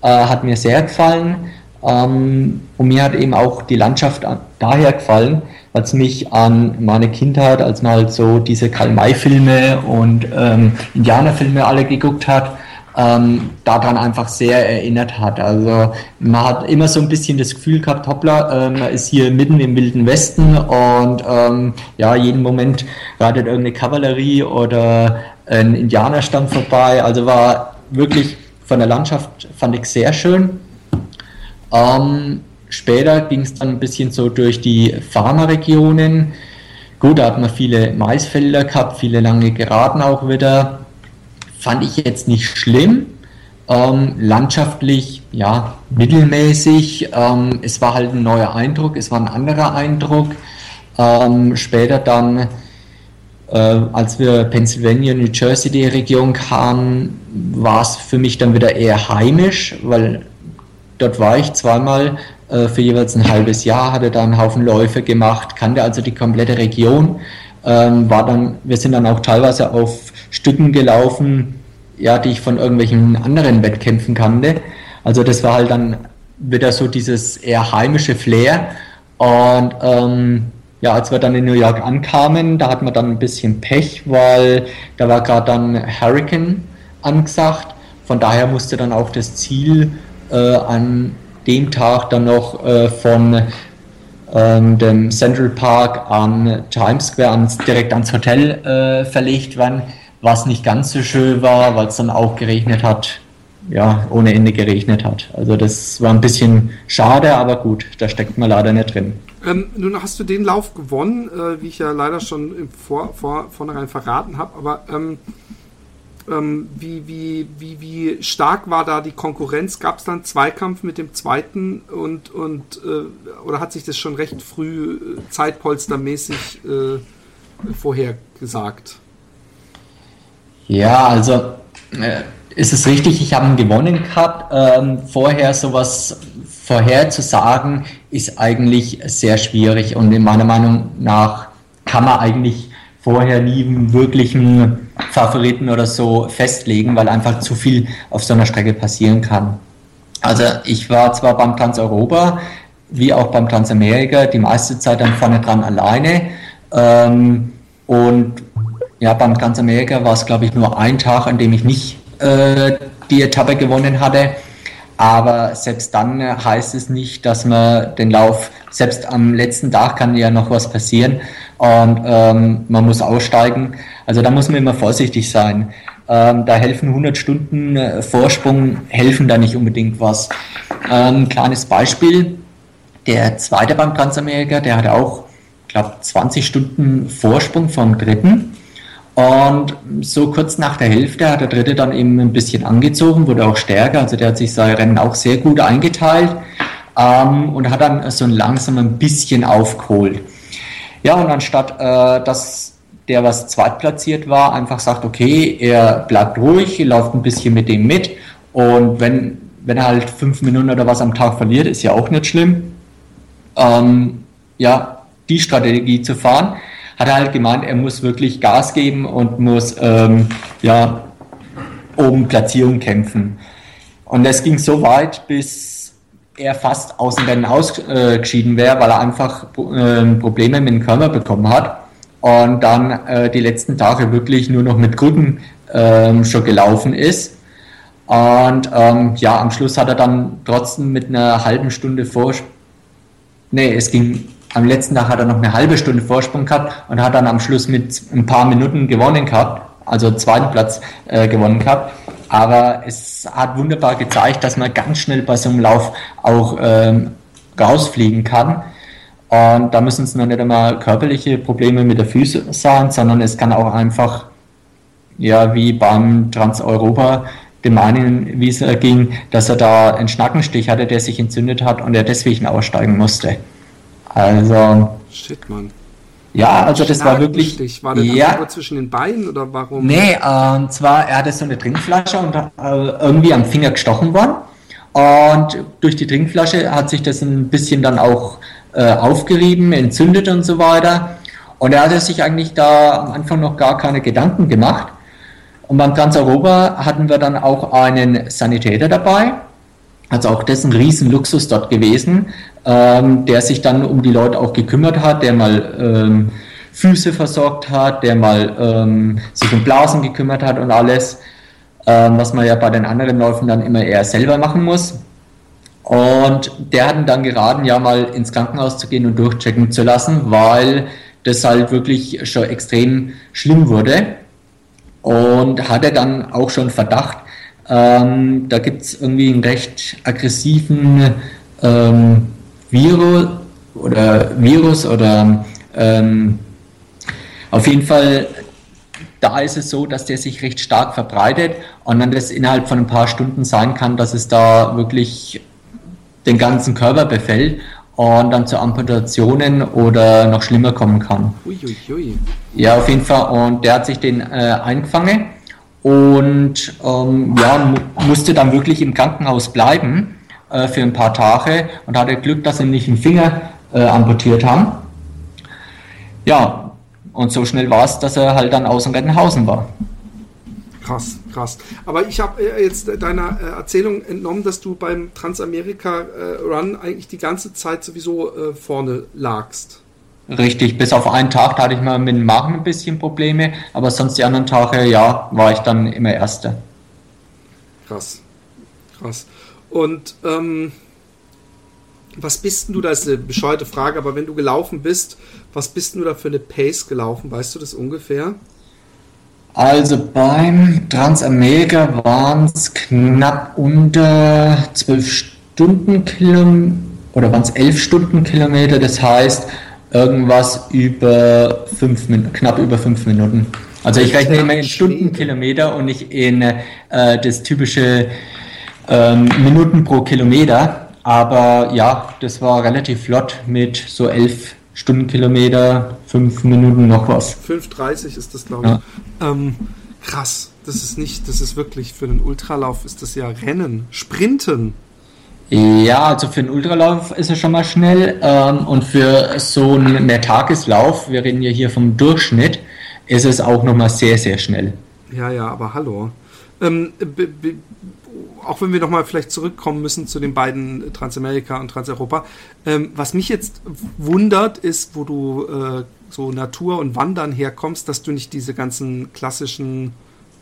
Äh, hat mir sehr gefallen. Ähm, und mir hat eben auch die Landschaft daher gefallen, weil es mich an meine Kindheit, als man halt so diese Karl-May-Filme und ähm, Indianerfilme alle geguckt hat, ähm, daran einfach sehr erinnert hat. Also man hat immer so ein bisschen das Gefühl gehabt, hoppla, äh, man ist hier mitten im Wilden Westen und ähm, ja, jeden Moment reitet irgendeine Kavallerie oder ein Indianerstamm vorbei. Also war wirklich von der Landschaft fand ich sehr schön. Ähm, später ging es dann ein bisschen so durch die Pharmaregionen. Gut, da hat man viele Maisfelder gehabt, viele lange Geraden auch wieder fand ich jetzt nicht schlimm. Ähm, landschaftlich, ja, mittelmäßig. Ähm, es war halt ein neuer Eindruck, es war ein anderer Eindruck. Ähm, später dann, äh, als wir Pennsylvania, New Jersey, die Region kamen, war es für mich dann wieder eher heimisch, weil dort war ich zweimal äh, für jeweils ein halbes Jahr, hatte da einen Haufen Läufe gemacht, kannte also die komplette Region. Ähm, war dann, wir sind dann auch teilweise auf Stücken gelaufen, ja, die ich von irgendwelchen anderen Wettkämpfen kannte. Also das war halt dann wieder so dieses eher heimische Flair. Und ähm, ja, als wir dann in New York ankamen, da hatten wir dann ein bisschen Pech, weil da war gerade dann Hurricane angesagt. Von daher musste dann auch das Ziel an dem Tag dann noch äh, von ähm, dem Central Park an Times Square ans, direkt ans Hotel äh, verlegt werden, was nicht ganz so schön war, weil es dann auch geregnet hat, ja, ohne Ende geregnet hat. Also das war ein bisschen schade, aber gut, da steckt man leider nicht drin. Ähm, nun hast du den Lauf gewonnen, äh, wie ich ja leider schon im vor, vor, vornherein verraten habe, aber ähm, ähm, wie, wie, wie, wie stark war da die Konkurrenz? Gab es dann Zweikampf mit dem zweiten und, und äh, oder hat sich das schon recht früh äh, zeitpolstermäßig äh, vorhergesagt? Ja, also äh, ist es richtig, ich habe gewonnen gehabt. Ähm, vorher sowas vorherzusagen, ist eigentlich sehr schwierig und in meiner Meinung nach kann man eigentlich vorher nie einen wirklichen Favoriten oder so festlegen, weil einfach zu viel auf so einer Strecke passieren kann. Also ich war zwar beim Trans-Europa wie auch beim Transamerika die meiste Zeit dann vorne dran alleine ähm, und ja, beim Transamerika war es glaube ich nur ein Tag, an dem ich nicht äh, die Etappe gewonnen hatte. Aber selbst dann heißt es nicht, dass man den Lauf, selbst am letzten Tag kann ja noch was passieren und ähm, man muss aussteigen. Also da muss man immer vorsichtig sein. Ähm, da helfen 100 Stunden äh, Vorsprung, helfen da nicht unbedingt was. Ähm, kleines Beispiel, der zweite beim Transamerika, der hatte auch, glaube 20 Stunden Vorsprung vom dritten. Und so kurz nach der Hälfte hat der Dritte dann eben ein bisschen angezogen, wurde auch stärker. Also der hat sich sein Rennen auch sehr gut eingeteilt ähm, und hat dann so langsam ein bisschen aufgeholt. Ja, und anstatt äh, dass der, was zweitplatziert war, einfach sagt, okay, er bleibt ruhig, läuft ein bisschen mit dem mit und wenn, wenn er halt fünf Minuten oder was am Tag verliert, ist ja auch nicht schlimm. Ähm, ja, die Strategie zu fahren hat er halt gemeint, er muss wirklich Gas geben und muss ähm, ja, um Platzierung kämpfen. Und es ging so weit, bis er fast aus dem Rennen ausgeschieden wäre, weil er einfach äh, Probleme mit dem Körper bekommen hat und dann äh, die letzten Tage wirklich nur noch mit Krücken ähm, schon gelaufen ist. Und ähm, ja, am Schluss hat er dann trotzdem mit einer halben Stunde vor, nee, es ging am letzten Tag hat er noch eine halbe Stunde Vorsprung gehabt und hat dann am Schluss mit ein paar Minuten gewonnen gehabt, also zweiten Platz äh, gewonnen gehabt. Aber es hat wunderbar gezeigt, dass man ganz schnell bei so einem Lauf auch ähm, rausfliegen kann. Und da müssen es noch nicht einmal körperliche Probleme mit der Füße sein, sondern es kann auch einfach, ja, wie beim Trans-Europa, dem einen, wie es ging, dass er da einen Schnackenstich hatte, der sich entzündet hat und er deswegen aussteigen musste. Also. Shit, Mann. Ja, also das war wirklich. War der ja, zwischen den Beinen oder warum? Nee, und ähm, zwar, er hatte so eine Trinkflasche und äh, irgendwie am Finger gestochen worden. Und durch die Trinkflasche hat sich das ein bisschen dann auch äh, aufgerieben, entzündet und so weiter. Und er hatte sich eigentlich da am Anfang noch gar keine Gedanken gemacht. Und beim Trans-Europa hatten wir dann auch einen Sanitäter dabei, also auch das ein Riesenluxus dort gewesen, ähm, der sich dann um die Leute auch gekümmert hat, der mal ähm, Füße versorgt hat, der mal ähm, sich um Blasen gekümmert hat und alles, ähm, was man ja bei den anderen Läufen dann immer eher selber machen muss. Und der hat dann geraten, ja mal ins Krankenhaus zu gehen und durchchecken zu lassen, weil das halt wirklich schon extrem schlimm wurde. Und hatte dann auch schon Verdacht, ähm, da gibt es irgendwie einen recht aggressiven ähm, Virus oder Virus oder ähm, auf jeden Fall, da ist es so, dass der sich recht stark verbreitet und dann das innerhalb von ein paar Stunden sein kann, dass es da wirklich den ganzen Körper befällt und dann zu Amputationen oder noch schlimmer kommen kann. Uiuiui. Ja, auf jeden Fall. Und der hat sich den äh, eingefangen und ähm, ja, mu musste dann wirklich im Krankenhaus bleiben. äh, für ein paar Tage und hatte Glück, dass sie nicht einen Finger äh, amputiert haben. Ja, und so schnell war es, dass er halt dann aus Rettenhausen war. Krass, krass. Aber ich habe äh, jetzt deiner äh, Erzählung entnommen, dass du beim Transamerika äh, Run eigentlich die ganze Zeit sowieso vorne lagst. Richtig, bis auf einen Tag, da hatte ich mal mit dem Magen ein bisschen Probleme, aber sonst die anderen Tage, ja, war ich dann immer Erster. Krass, krass. Und ähm, was bist denn du, das ist eine bescheuerte Frage, aber wenn du gelaufen bist, was bist denn du da für eine Pace gelaufen? Weißt du das ungefähr? Also beim Transamerika waren es knapp unter 12 Stundenkilometer oder waren es 11 Stundenkilometer, das heißt irgendwas über fünf, knapp über 5 Minuten. Also ich rechne immer in Stundenkilometer und nicht in äh, das typische ähm, Minuten pro Kilometer. Aber ja, das war relativ flott mit so 11 Stundenkilometer, 5 Minuten noch was. 5,30 ist das, glaube ich. Ja. Ähm, krass. Das ist nicht, das ist wirklich für den Ultralauf ist das ja Rennen, Sprinten. Ja, also für einen Ultralauf ist es schon mal schnell ähm, und für so einen Mehrtageslauf, wir reden ja hier vom Durchschnitt, ist es auch nochmal sehr, sehr schnell. Ja, ja, aber hallo. Ähm, auch wenn wir nochmal vielleicht zurückkommen müssen zu den beiden Transamerika und Transeuropa, ähm, was mich jetzt wundert, ist, wo du äh, so Natur und Wandern herkommst, dass du nicht diese ganzen klassischen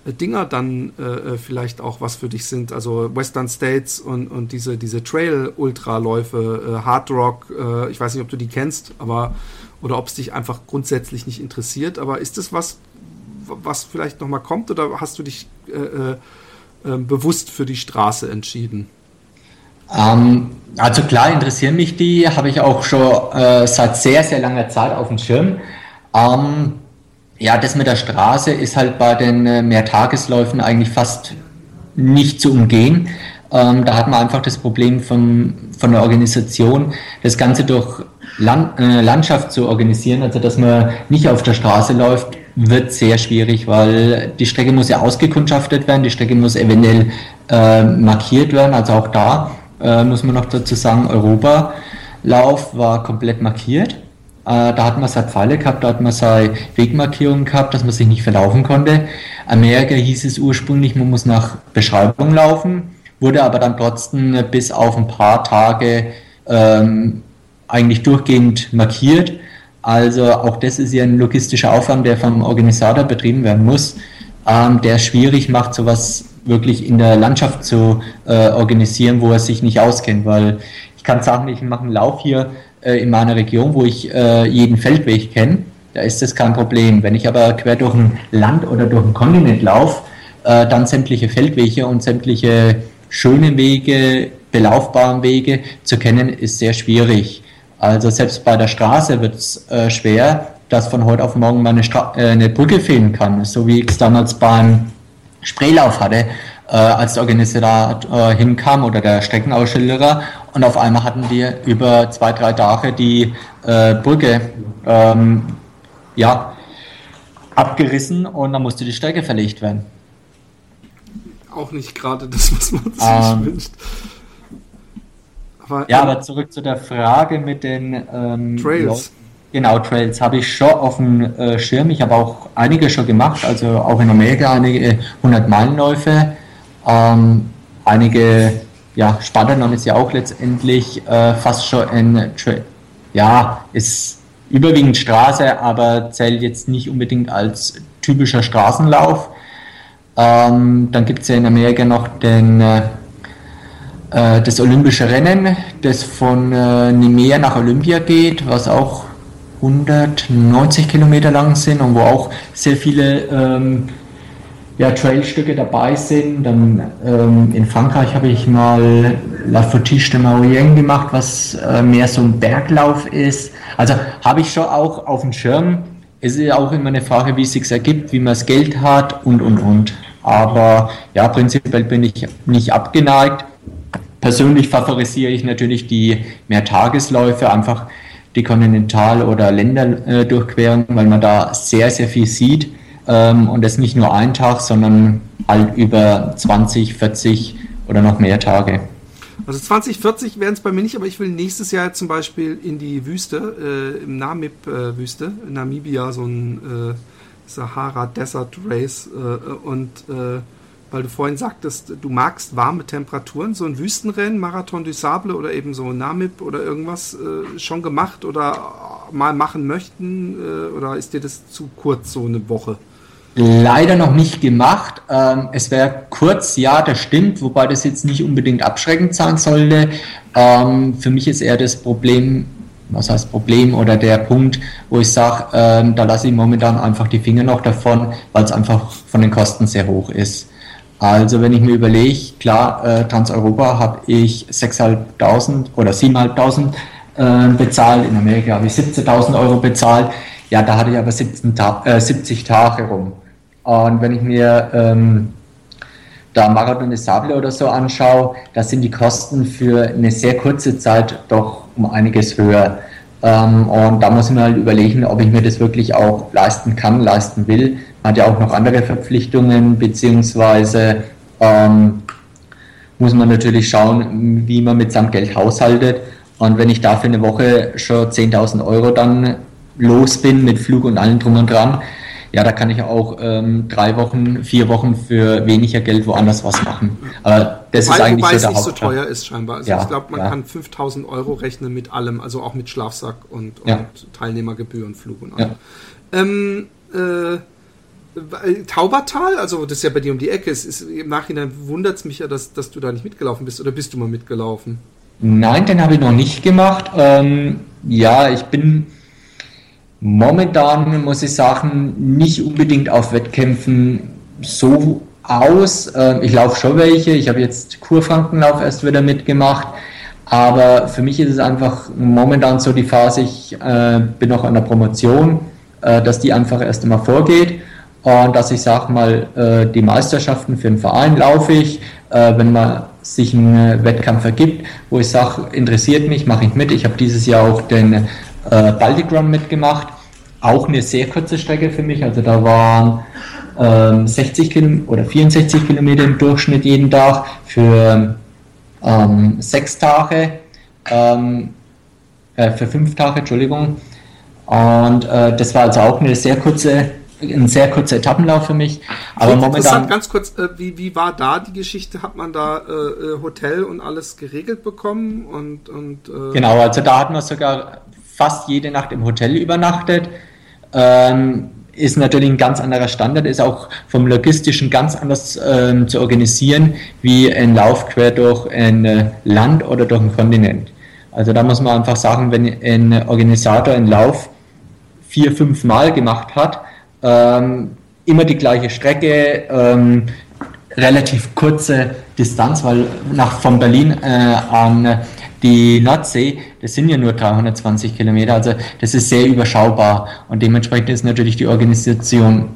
äh, Dinger dann äh, äh, vielleicht auch was für dich sind. Also Western States und, und diese, diese Trail-Ultraläufe, äh, Hard Rock, äh, ich weiß nicht, ob du die kennst, aber oder ob es dich einfach grundsätzlich nicht interessiert. Aber ist das was, was vielleicht nochmal kommt oder hast du dich äh, bewusst für die Straße entschieden? Ähm, also klar interessieren mich die, habe ich auch schon äh, seit sehr, sehr langer Zeit auf dem Schirm. Ähm, ja, das mit der Straße ist halt bei den äh, Mehrtagesläufen eigentlich fast nicht zu umgehen. Ähm, da hat man einfach das Problem von, von der Organisation, das Ganze durch Land, äh, Landschaft zu organisieren, also dass man nicht auf der Straße läuft, wird sehr schwierig, weil die Strecke muss ja ausgekundschaftet werden, die Strecke muss eventuell äh, markiert werden, also auch da äh, muss man noch dazu sagen, Europalauf war komplett markiert. Äh, da hat man seine Pfeile gehabt, da hat man seine Wegmarkierungen gehabt, dass man sich nicht verlaufen konnte. Amerika hieß es ursprünglich, man muss nach Beschreibung laufen, wurde aber dann trotzdem bis auf ein paar Tage ähm, eigentlich durchgehend markiert. Also auch das ist ja ein logistischer Aufwand, der vom Organisator betrieben werden muss, ähm, der schwierig macht, sowas wirklich in der Landschaft zu äh, organisieren, wo er sich nicht auskennt, weil ich kann sagen, ich mache einen Lauf hier äh, in meiner Region, wo ich äh, jeden Feldweg kenne, da ist das kein Problem. Wenn ich aber quer durch ein Land oder durch ein Kontinent laufe, äh, dann sämtliche Feldwege und sämtliche schöne Wege, belaufbaren Wege zu kennen, ist sehr schwierig. Also selbst bei der Straße wird es äh, schwer, dass von heute auf morgen mal eine, Stra äh, eine Brücke fehlen kann, so wie ich es damals beim Spreelauf hatte, äh, als der Organisator äh, hinkam oder der Streckenausschilderer und auf einmal hatten wir über zwei, drei Tage die äh, Brücke ähm, ja, abgerissen und dann musste die Strecke verlegt werden. Auch nicht gerade das, was man sich ähm, wünscht. Aber, ja, aber zurück zu der Frage mit den ähm, Trails. Genau, Trails habe ich schon auf dem äh, Schirm. Ich habe auch einige schon gemacht, also auch in Amerika einige 100-Meilen-Läufe. Ähm, einige, ja, Spartanon ist ja auch letztendlich äh, fast schon ein Trail. Ja, ist überwiegend Straße, aber zählt jetzt nicht unbedingt als typischer Straßenlauf. Ähm, dann gibt es ja in Amerika noch den äh, äh, das Olympische Rennen, das von äh, Nimea nach Olympia geht, was auch 190 Kilometer lang sind und wo auch sehr viele ähm, ja, Trailstücke dabei sind. Dann ähm, in Frankreich habe ich mal La Fortiche de Maurienne gemacht, was äh, mehr so ein Berglauf ist. Also habe ich schon auch auf dem Schirm. Es ist ja auch immer eine Frage, wie es sich ergibt, wie man das Geld hat und und und. Aber ja, prinzipiell bin ich nicht abgeneigt. Persönlich favorisiere ich natürlich die Mehrtagesläufe, einfach die Kontinental- oder Länderdurchquerung, weil man da sehr, sehr viel sieht. Ähm, und das nicht nur ein Tag, sondern halt über 20, 40 oder noch mehr Tage. Also 2040 werden es bei mir nicht, aber ich will nächstes Jahr zum Beispiel in die Wüste, äh, im Namib-Wüste, in Namibia, so ein äh, Sahara Desert Race äh, und äh, weil du vorhin sagtest, du magst warme Temperaturen, so ein Wüstenrennen, Marathon du Sable oder eben so Namib oder irgendwas äh, schon gemacht oder mal machen möchten äh, oder ist dir das zu kurz, so eine Woche? Leider noch nicht gemacht. Ähm, es wäre kurz, ja, das stimmt, wobei das jetzt nicht unbedingt abschreckend sein sollte. Ähm, für mich ist eher das Problem, was heißt Problem oder der Punkt, wo ich sage, ähm, da lasse ich momentan einfach die Finger noch davon, weil es einfach von den Kosten sehr hoch ist. Also wenn ich mir überlege, klar, äh, Transeuropa habe ich 6.500 oder 7.500 äh, bezahlt, in Amerika habe ich 17.000 Euro bezahlt, ja, da hatte ich aber 17 Ta äh, 70 Tage rum. Und wenn ich mir ähm, da Marathon des Sable oder so anschaue, da sind die Kosten für eine sehr kurze Zeit doch um einiges höher. Ähm, und da muss ich mir halt überlegen, ob ich mir das wirklich auch leisten kann, leisten will. Man hat ja auch noch andere Verpflichtungen, beziehungsweise ähm, muss man natürlich schauen, wie man mit seinem Geld haushaltet. Und wenn ich da für eine Woche schon 10.000 Euro dann los bin mit Flug und allem drum und dran, ja, da kann ich auch ähm, drei Wochen, vier Wochen für weniger Geld woanders was machen. Aber das wobei, ist eigentlich wobei so es nicht so teuer ist scheinbar. Also ja, ich glaube, man ja. kann 5000 Euro rechnen mit allem, also auch mit Schlafsack und, und ja. Teilnehmergebühren, Flug und allem. Ähm, äh, Taubertal, also das ist ja bei dir um die Ecke, es ist, im Nachhinein wundert es mich ja, dass, dass du da nicht mitgelaufen bist. Oder bist du mal mitgelaufen? Nein, den habe ich noch nicht gemacht. Ähm, ja, ich bin momentan, muss ich sagen, nicht unbedingt auf Wettkämpfen so aus. Ähm, ich laufe schon welche. Ich habe jetzt Kurfrankenlauf erst wieder mitgemacht. Aber für mich ist es einfach momentan so die Phase, ich äh, bin noch an der Promotion, äh, dass die einfach erst einmal vorgeht. Und dass ich sage mal, äh, die Meisterschaften für den Verein laufe ich, äh, wenn man sich einen Wettkampf ergibt, wo ich sage, interessiert mich, mache ich mit. Ich habe dieses Jahr auch den äh, Baltic Run mitgemacht. Auch eine sehr kurze Strecke für mich. Also da waren ähm, 60 Kilometer oder 64 Kilometer im Durchschnitt jeden Tag für ähm, sechs Tage, ähm, äh, für fünf Tage, Entschuldigung. Und äh, das war also auch eine sehr kurze ein sehr kurzer Etappenlauf für mich. Aber Klingt momentan. Ganz kurz, äh, wie, wie war da die Geschichte? Hat man da äh, äh, Hotel und alles geregelt bekommen? Und, und, äh genau, also da hat man sogar fast jede Nacht im Hotel übernachtet. Ähm, ist natürlich ein ganz anderer Standard, ist auch vom Logistischen ganz anders ähm, zu organisieren, wie ein Lauf quer durch ein äh, Land oder durch ein Kontinent. Also da muss man einfach sagen, wenn ein Organisator einen Lauf vier, fünf Mal gemacht hat, ähm, immer die gleiche Strecke, ähm, relativ kurze Distanz, weil nach von Berlin äh, an die Nordsee, das sind ja nur 320 Kilometer, also das ist sehr überschaubar und dementsprechend ist natürlich die Organisation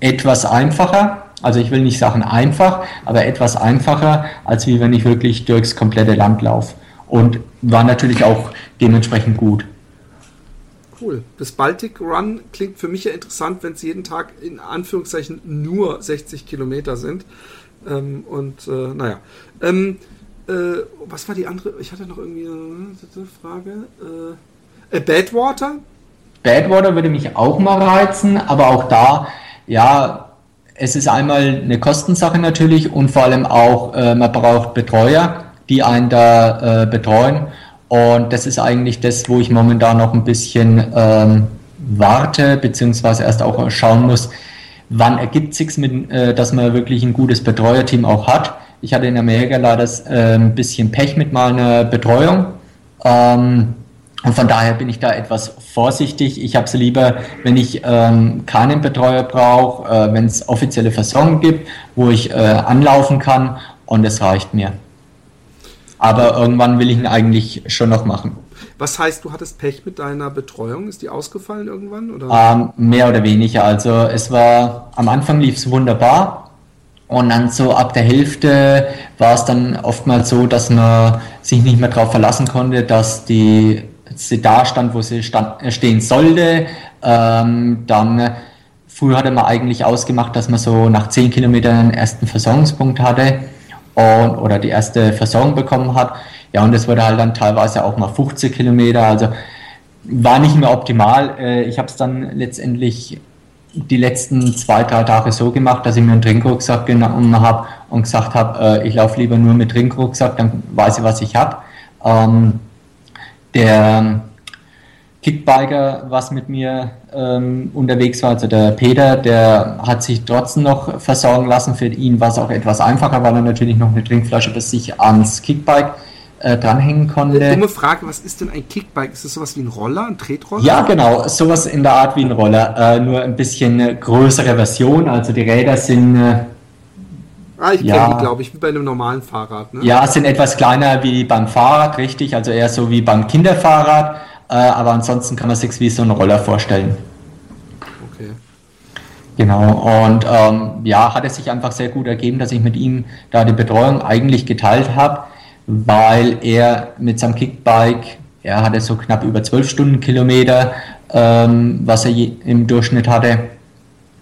etwas einfacher. Also ich will nicht sagen einfach, aber etwas einfacher, als wie wenn ich wirklich durchs komplette Land laufe. Und war natürlich auch dementsprechend gut cool. Das Baltic Run klingt für mich ja interessant, wenn es jeden Tag in Anführungszeichen nur 60 Kilometer sind. Ähm, und äh, naja. Ähm, äh, was war die andere? Ich hatte noch irgendwie eine Frage. Äh, äh, Badwater? Badwater würde mich auch mal reizen, aber auch da, ja, es ist einmal eine Kostensache natürlich und vor allem auch, äh, man braucht Betreuer, die einen da äh, betreuen. Und das ist eigentlich das, wo ich momentan noch ein bisschen ähm, warte, beziehungsweise erst auch schauen muss, wann ergibt sich mit, äh, dass man wirklich ein gutes Betreuerteam auch hat. Ich hatte in Amerika leider äh, ein bisschen Pech mit meiner Betreuung. Ähm, und von daher bin ich da etwas vorsichtig. Ich habe es lieber, wenn ich ähm, keinen Betreuer brauche, äh, wenn es offizielle Versorgung gibt, wo ich äh, anlaufen kann und es reicht mir aber irgendwann will ich ihn eigentlich schon noch machen. Was heißt, du hattest Pech mit deiner Betreuung? Ist die ausgefallen irgendwann? Oder? Ähm, mehr oder weniger. Also es war, am Anfang lief es wunderbar. Und dann so ab der Hälfte war es dann oftmals so, dass man sich nicht mehr darauf verlassen konnte, dass die, sie da stand, wo sie stand, äh, stehen sollte. Ähm, dann früher hatte man eigentlich ausgemacht, dass man so nach zehn Kilometern einen ersten Versorgungspunkt hatte. Und, oder die erste Versorgung bekommen hat. Ja, und das wurde halt dann teilweise auch mal 50 Kilometer, also war nicht mehr optimal. Äh, ich habe es dann letztendlich die letzten zwei, drei Tage so gemacht, dass ich mir einen Trinkrucksack genommen habe und gesagt habe, äh, ich laufe lieber nur mit Trinkrucksack, dann weiß ich, was ich habe. Ähm, der Kickbiker, was mit mir ähm, unterwegs war, also der Peter, der hat sich trotzdem noch versorgen lassen. Für ihn war es auch etwas einfacher, weil er natürlich noch eine Trinkflasche bei sich ans Kickbike äh, dranhängen konnte. Dumme Frage, was ist denn ein Kickbike? Ist das sowas wie ein Roller, ein Tretroller? Ja, genau, sowas in der Art wie ein Roller, äh, nur ein bisschen größere Version. Also die Räder sind äh, Ah, ich ja. kenne die, glaube ich, wie bei einem normalen Fahrrad. Ne? Ja, sind etwas kleiner wie beim Fahrrad, richtig. Also eher so wie beim Kinderfahrrad. Äh, aber ansonsten kann man sich wie so einen Roller vorstellen. Okay. Genau. Und ähm, ja, hat es sich einfach sehr gut ergeben, dass ich mit ihm da die Betreuung eigentlich geteilt habe, weil er mit seinem Kickbike, er hatte so knapp über 12 Stundenkilometer, ähm, was er im Durchschnitt hatte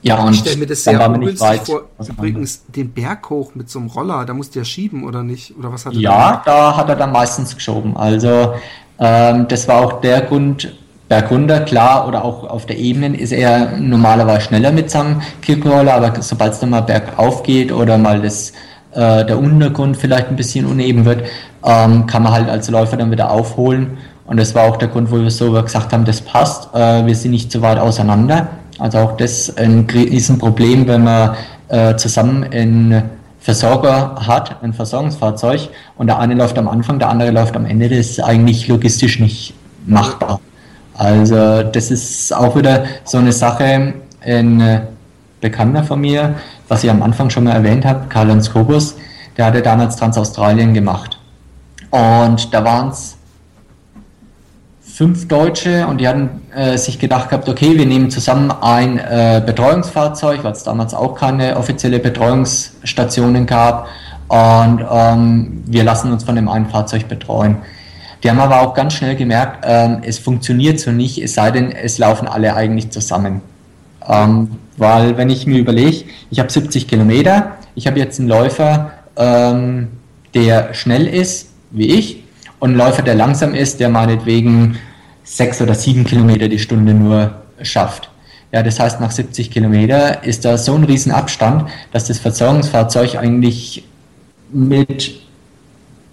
ja, und ich stelle mir das sehr ungünstig vor. Übrigens, den Berg hoch mit so einem Roller, da musst du ja schieben, oder nicht? Oder was hat er Ja, da? da hat er dann meistens geschoben. Also, das war auch der Grund, bergunter, klar, oder auch auf der Ebene ist er normalerweise schneller mit seinem Kickroller, aber sobald es dann mal bergauf geht oder mal das, äh, der Untergrund vielleicht ein bisschen uneben wird, ähm, kann man halt als Läufer dann wieder aufholen. Und das war auch der Grund, wo wir so gesagt haben, das passt, äh, wir sind nicht zu weit auseinander. Also auch das ein Riesenproblem, wenn man äh, zusammen einen Versorger hat, ein Versorgungsfahrzeug, und der eine läuft am Anfang, der andere läuft am Ende, das ist eigentlich logistisch nicht machbar. Also das ist auch wieder so eine Sache, ein äh, Bekannter von mir, was ich am Anfang schon mal erwähnt habe, Karl-Heinz Kobus, der hatte damals Transaustralien gemacht. Und da waren es fünf Deutsche und die hatten äh, sich gedacht gehabt, okay, wir nehmen zusammen ein äh, Betreuungsfahrzeug, weil es damals auch keine offizielle Betreuungsstationen gab und ähm, wir lassen uns von dem einen Fahrzeug betreuen. Die haben aber auch ganz schnell gemerkt, ähm, es funktioniert so nicht, es sei denn, es laufen alle eigentlich zusammen. Ähm, weil wenn ich mir überlege, ich habe 70 Kilometer, ich habe jetzt einen Läufer, ähm, der schnell ist, wie ich, und ein Läufer, der langsam ist, der meinetwegen sechs oder sieben Kilometer die Stunde nur schafft. Ja, das heißt, nach 70 Kilometer ist da so ein Riesenabstand, dass das Versorgungsfahrzeug eigentlich mit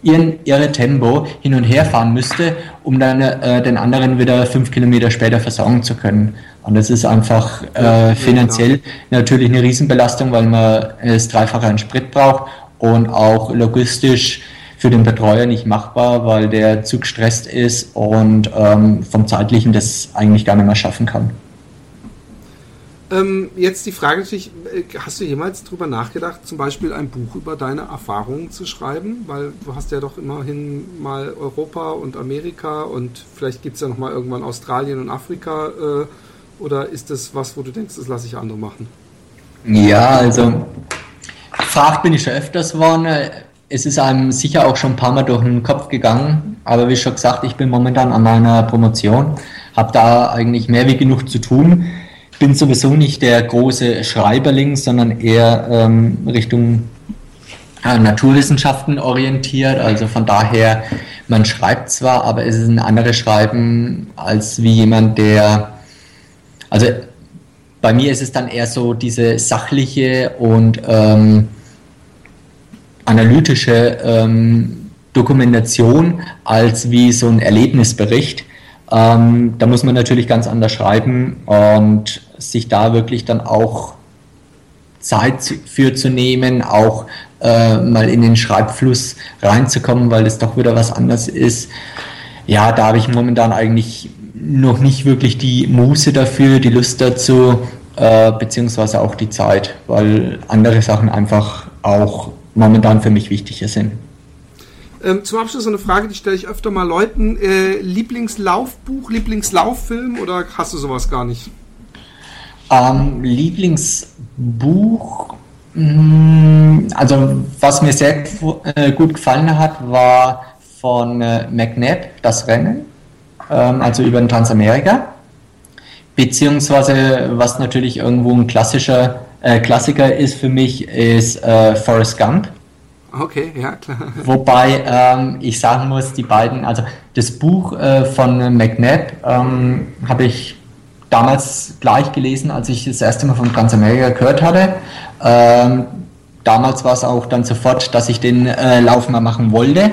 ihren, ihre Tempo hin und her fahren müsste, um dann äh, den anderen wieder fünf Kilometer später versorgen zu können. Und das ist einfach äh, finanziell natürlich eine Riesenbelastung, weil man das Dreifache an Sprit braucht und auch logistisch für den Betreuer nicht machbar, weil der zu gestresst ist und ähm, vom zeitlichen das eigentlich gar nicht mehr schaffen kann. Ähm, jetzt die Frage natürlich, äh, hast du jemals darüber nachgedacht, zum Beispiel ein Buch über deine Erfahrungen zu schreiben? Weil du hast ja doch immerhin mal Europa und Amerika und vielleicht gibt es ja noch mal irgendwann Australien und Afrika. Äh, oder ist das was, wo du denkst, das lasse ich andere machen? Ja, also gefragt bin ich schon öfters worden es ist einem sicher auch schon ein paar Mal durch den Kopf gegangen, aber wie schon gesagt, ich bin momentan an meiner Promotion, habe da eigentlich mehr wie genug zu tun. Bin sowieso nicht der große Schreiberling, sondern eher ähm, Richtung äh, Naturwissenschaften orientiert. Also von daher, man schreibt zwar, aber es ist ein anderes Schreiben als wie jemand, der, also bei mir ist es dann eher so diese sachliche und ähm, analytische ähm, Dokumentation als wie so ein Erlebnisbericht. Ähm, da muss man natürlich ganz anders schreiben und sich da wirklich dann auch Zeit für zu nehmen, auch äh, mal in den Schreibfluss reinzukommen, weil es doch wieder was anderes ist. Ja, da habe ich momentan eigentlich noch nicht wirklich die Muße dafür, die Lust dazu, äh, beziehungsweise auch die Zeit, weil andere Sachen einfach auch momentan für mich wichtiger sind. Ähm, zum Abschluss eine Frage, die stelle ich öfter mal Leuten. Äh, Lieblingslaufbuch, Lieblingslauffilm oder hast du sowas gar nicht? Ähm, Lieblingsbuch, mh, mm, also was mir sehr äh, gut gefallen hat, war von äh, McNabb, das Rennen, ähm, also über den Transamerika. Beziehungsweise, was natürlich irgendwo ein klassischer äh, Klassiker ist für mich, ist äh, Forrest Gump. Okay, ja, klar. Wobei ähm, ich sagen muss, die beiden, also das Buch äh, von McNabb ähm, habe ich damals gleich gelesen, als ich das erste Mal von Transamerika gehört hatte. Ähm, damals war es auch dann sofort, dass ich den äh, Lauf mal machen wollte.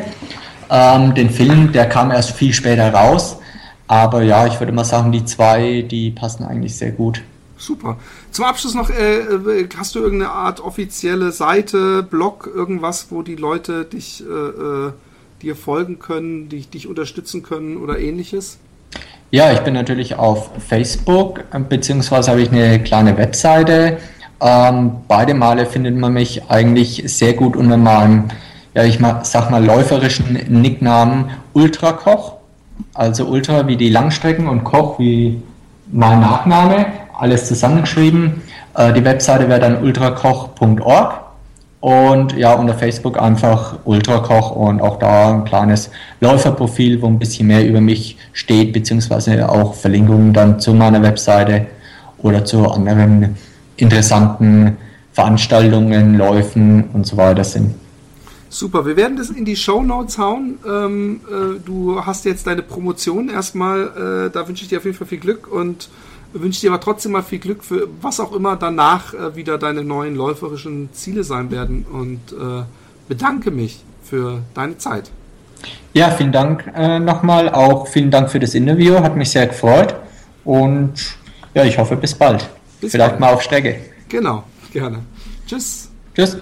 Ähm, den Film, der kam erst viel später raus. Aber ja, ich würde mal sagen, die zwei, die passen eigentlich sehr gut. Super. Zum Abschluss noch, äh, äh hast du irgendeine Art offizielle Seite, Blog, irgendwas, wo die Leute dich äh, äh, dir folgen können, dich, dich unterstützen können oder ähnliches? Ja, ich bin natürlich auf Facebook, beziehungsweise habe ich eine kleine Webseite. Ähm, beide Male findet man mich eigentlich sehr gut unter meinem, ja, ich sag mal, läuferischen Nicknamen Ultrakoch. Also Ultra wie die Langstrecken und Koch wie mein Nachname alles zusammengeschrieben. Äh, die Webseite wäre dann ultrakoch.org und ja, unter Facebook einfach Ultrakoch und auch da ein kleines Läuferprofil, wo ein bisschen mehr über mich steht, beziehungsweise auch Verlinkungen dann zu meiner Webseite oder zu anderen interessanten Veranstaltungen, Läufen und so weiter sind. Super, wir werden das in die Show Notes hauen. Ähm, äh, du hast jetzt deine Promotion erstmal, äh, da wünsche ich dir auf jeden Fall viel Glück und wünsche dir aber trotzdem mal viel Glück für was auch immer danach äh, wieder deine neuen läuferischen Ziele sein werden und äh, bedanke mich für deine Zeit. Ja, vielen Dank äh, nochmal. Auch vielen Dank für das Interview. Hat mich sehr gefreut. Und ja, ich hoffe bis bald. Bis Vielleicht bald. mal auf Strecke. Genau, gerne. Tschüss. Tschüss.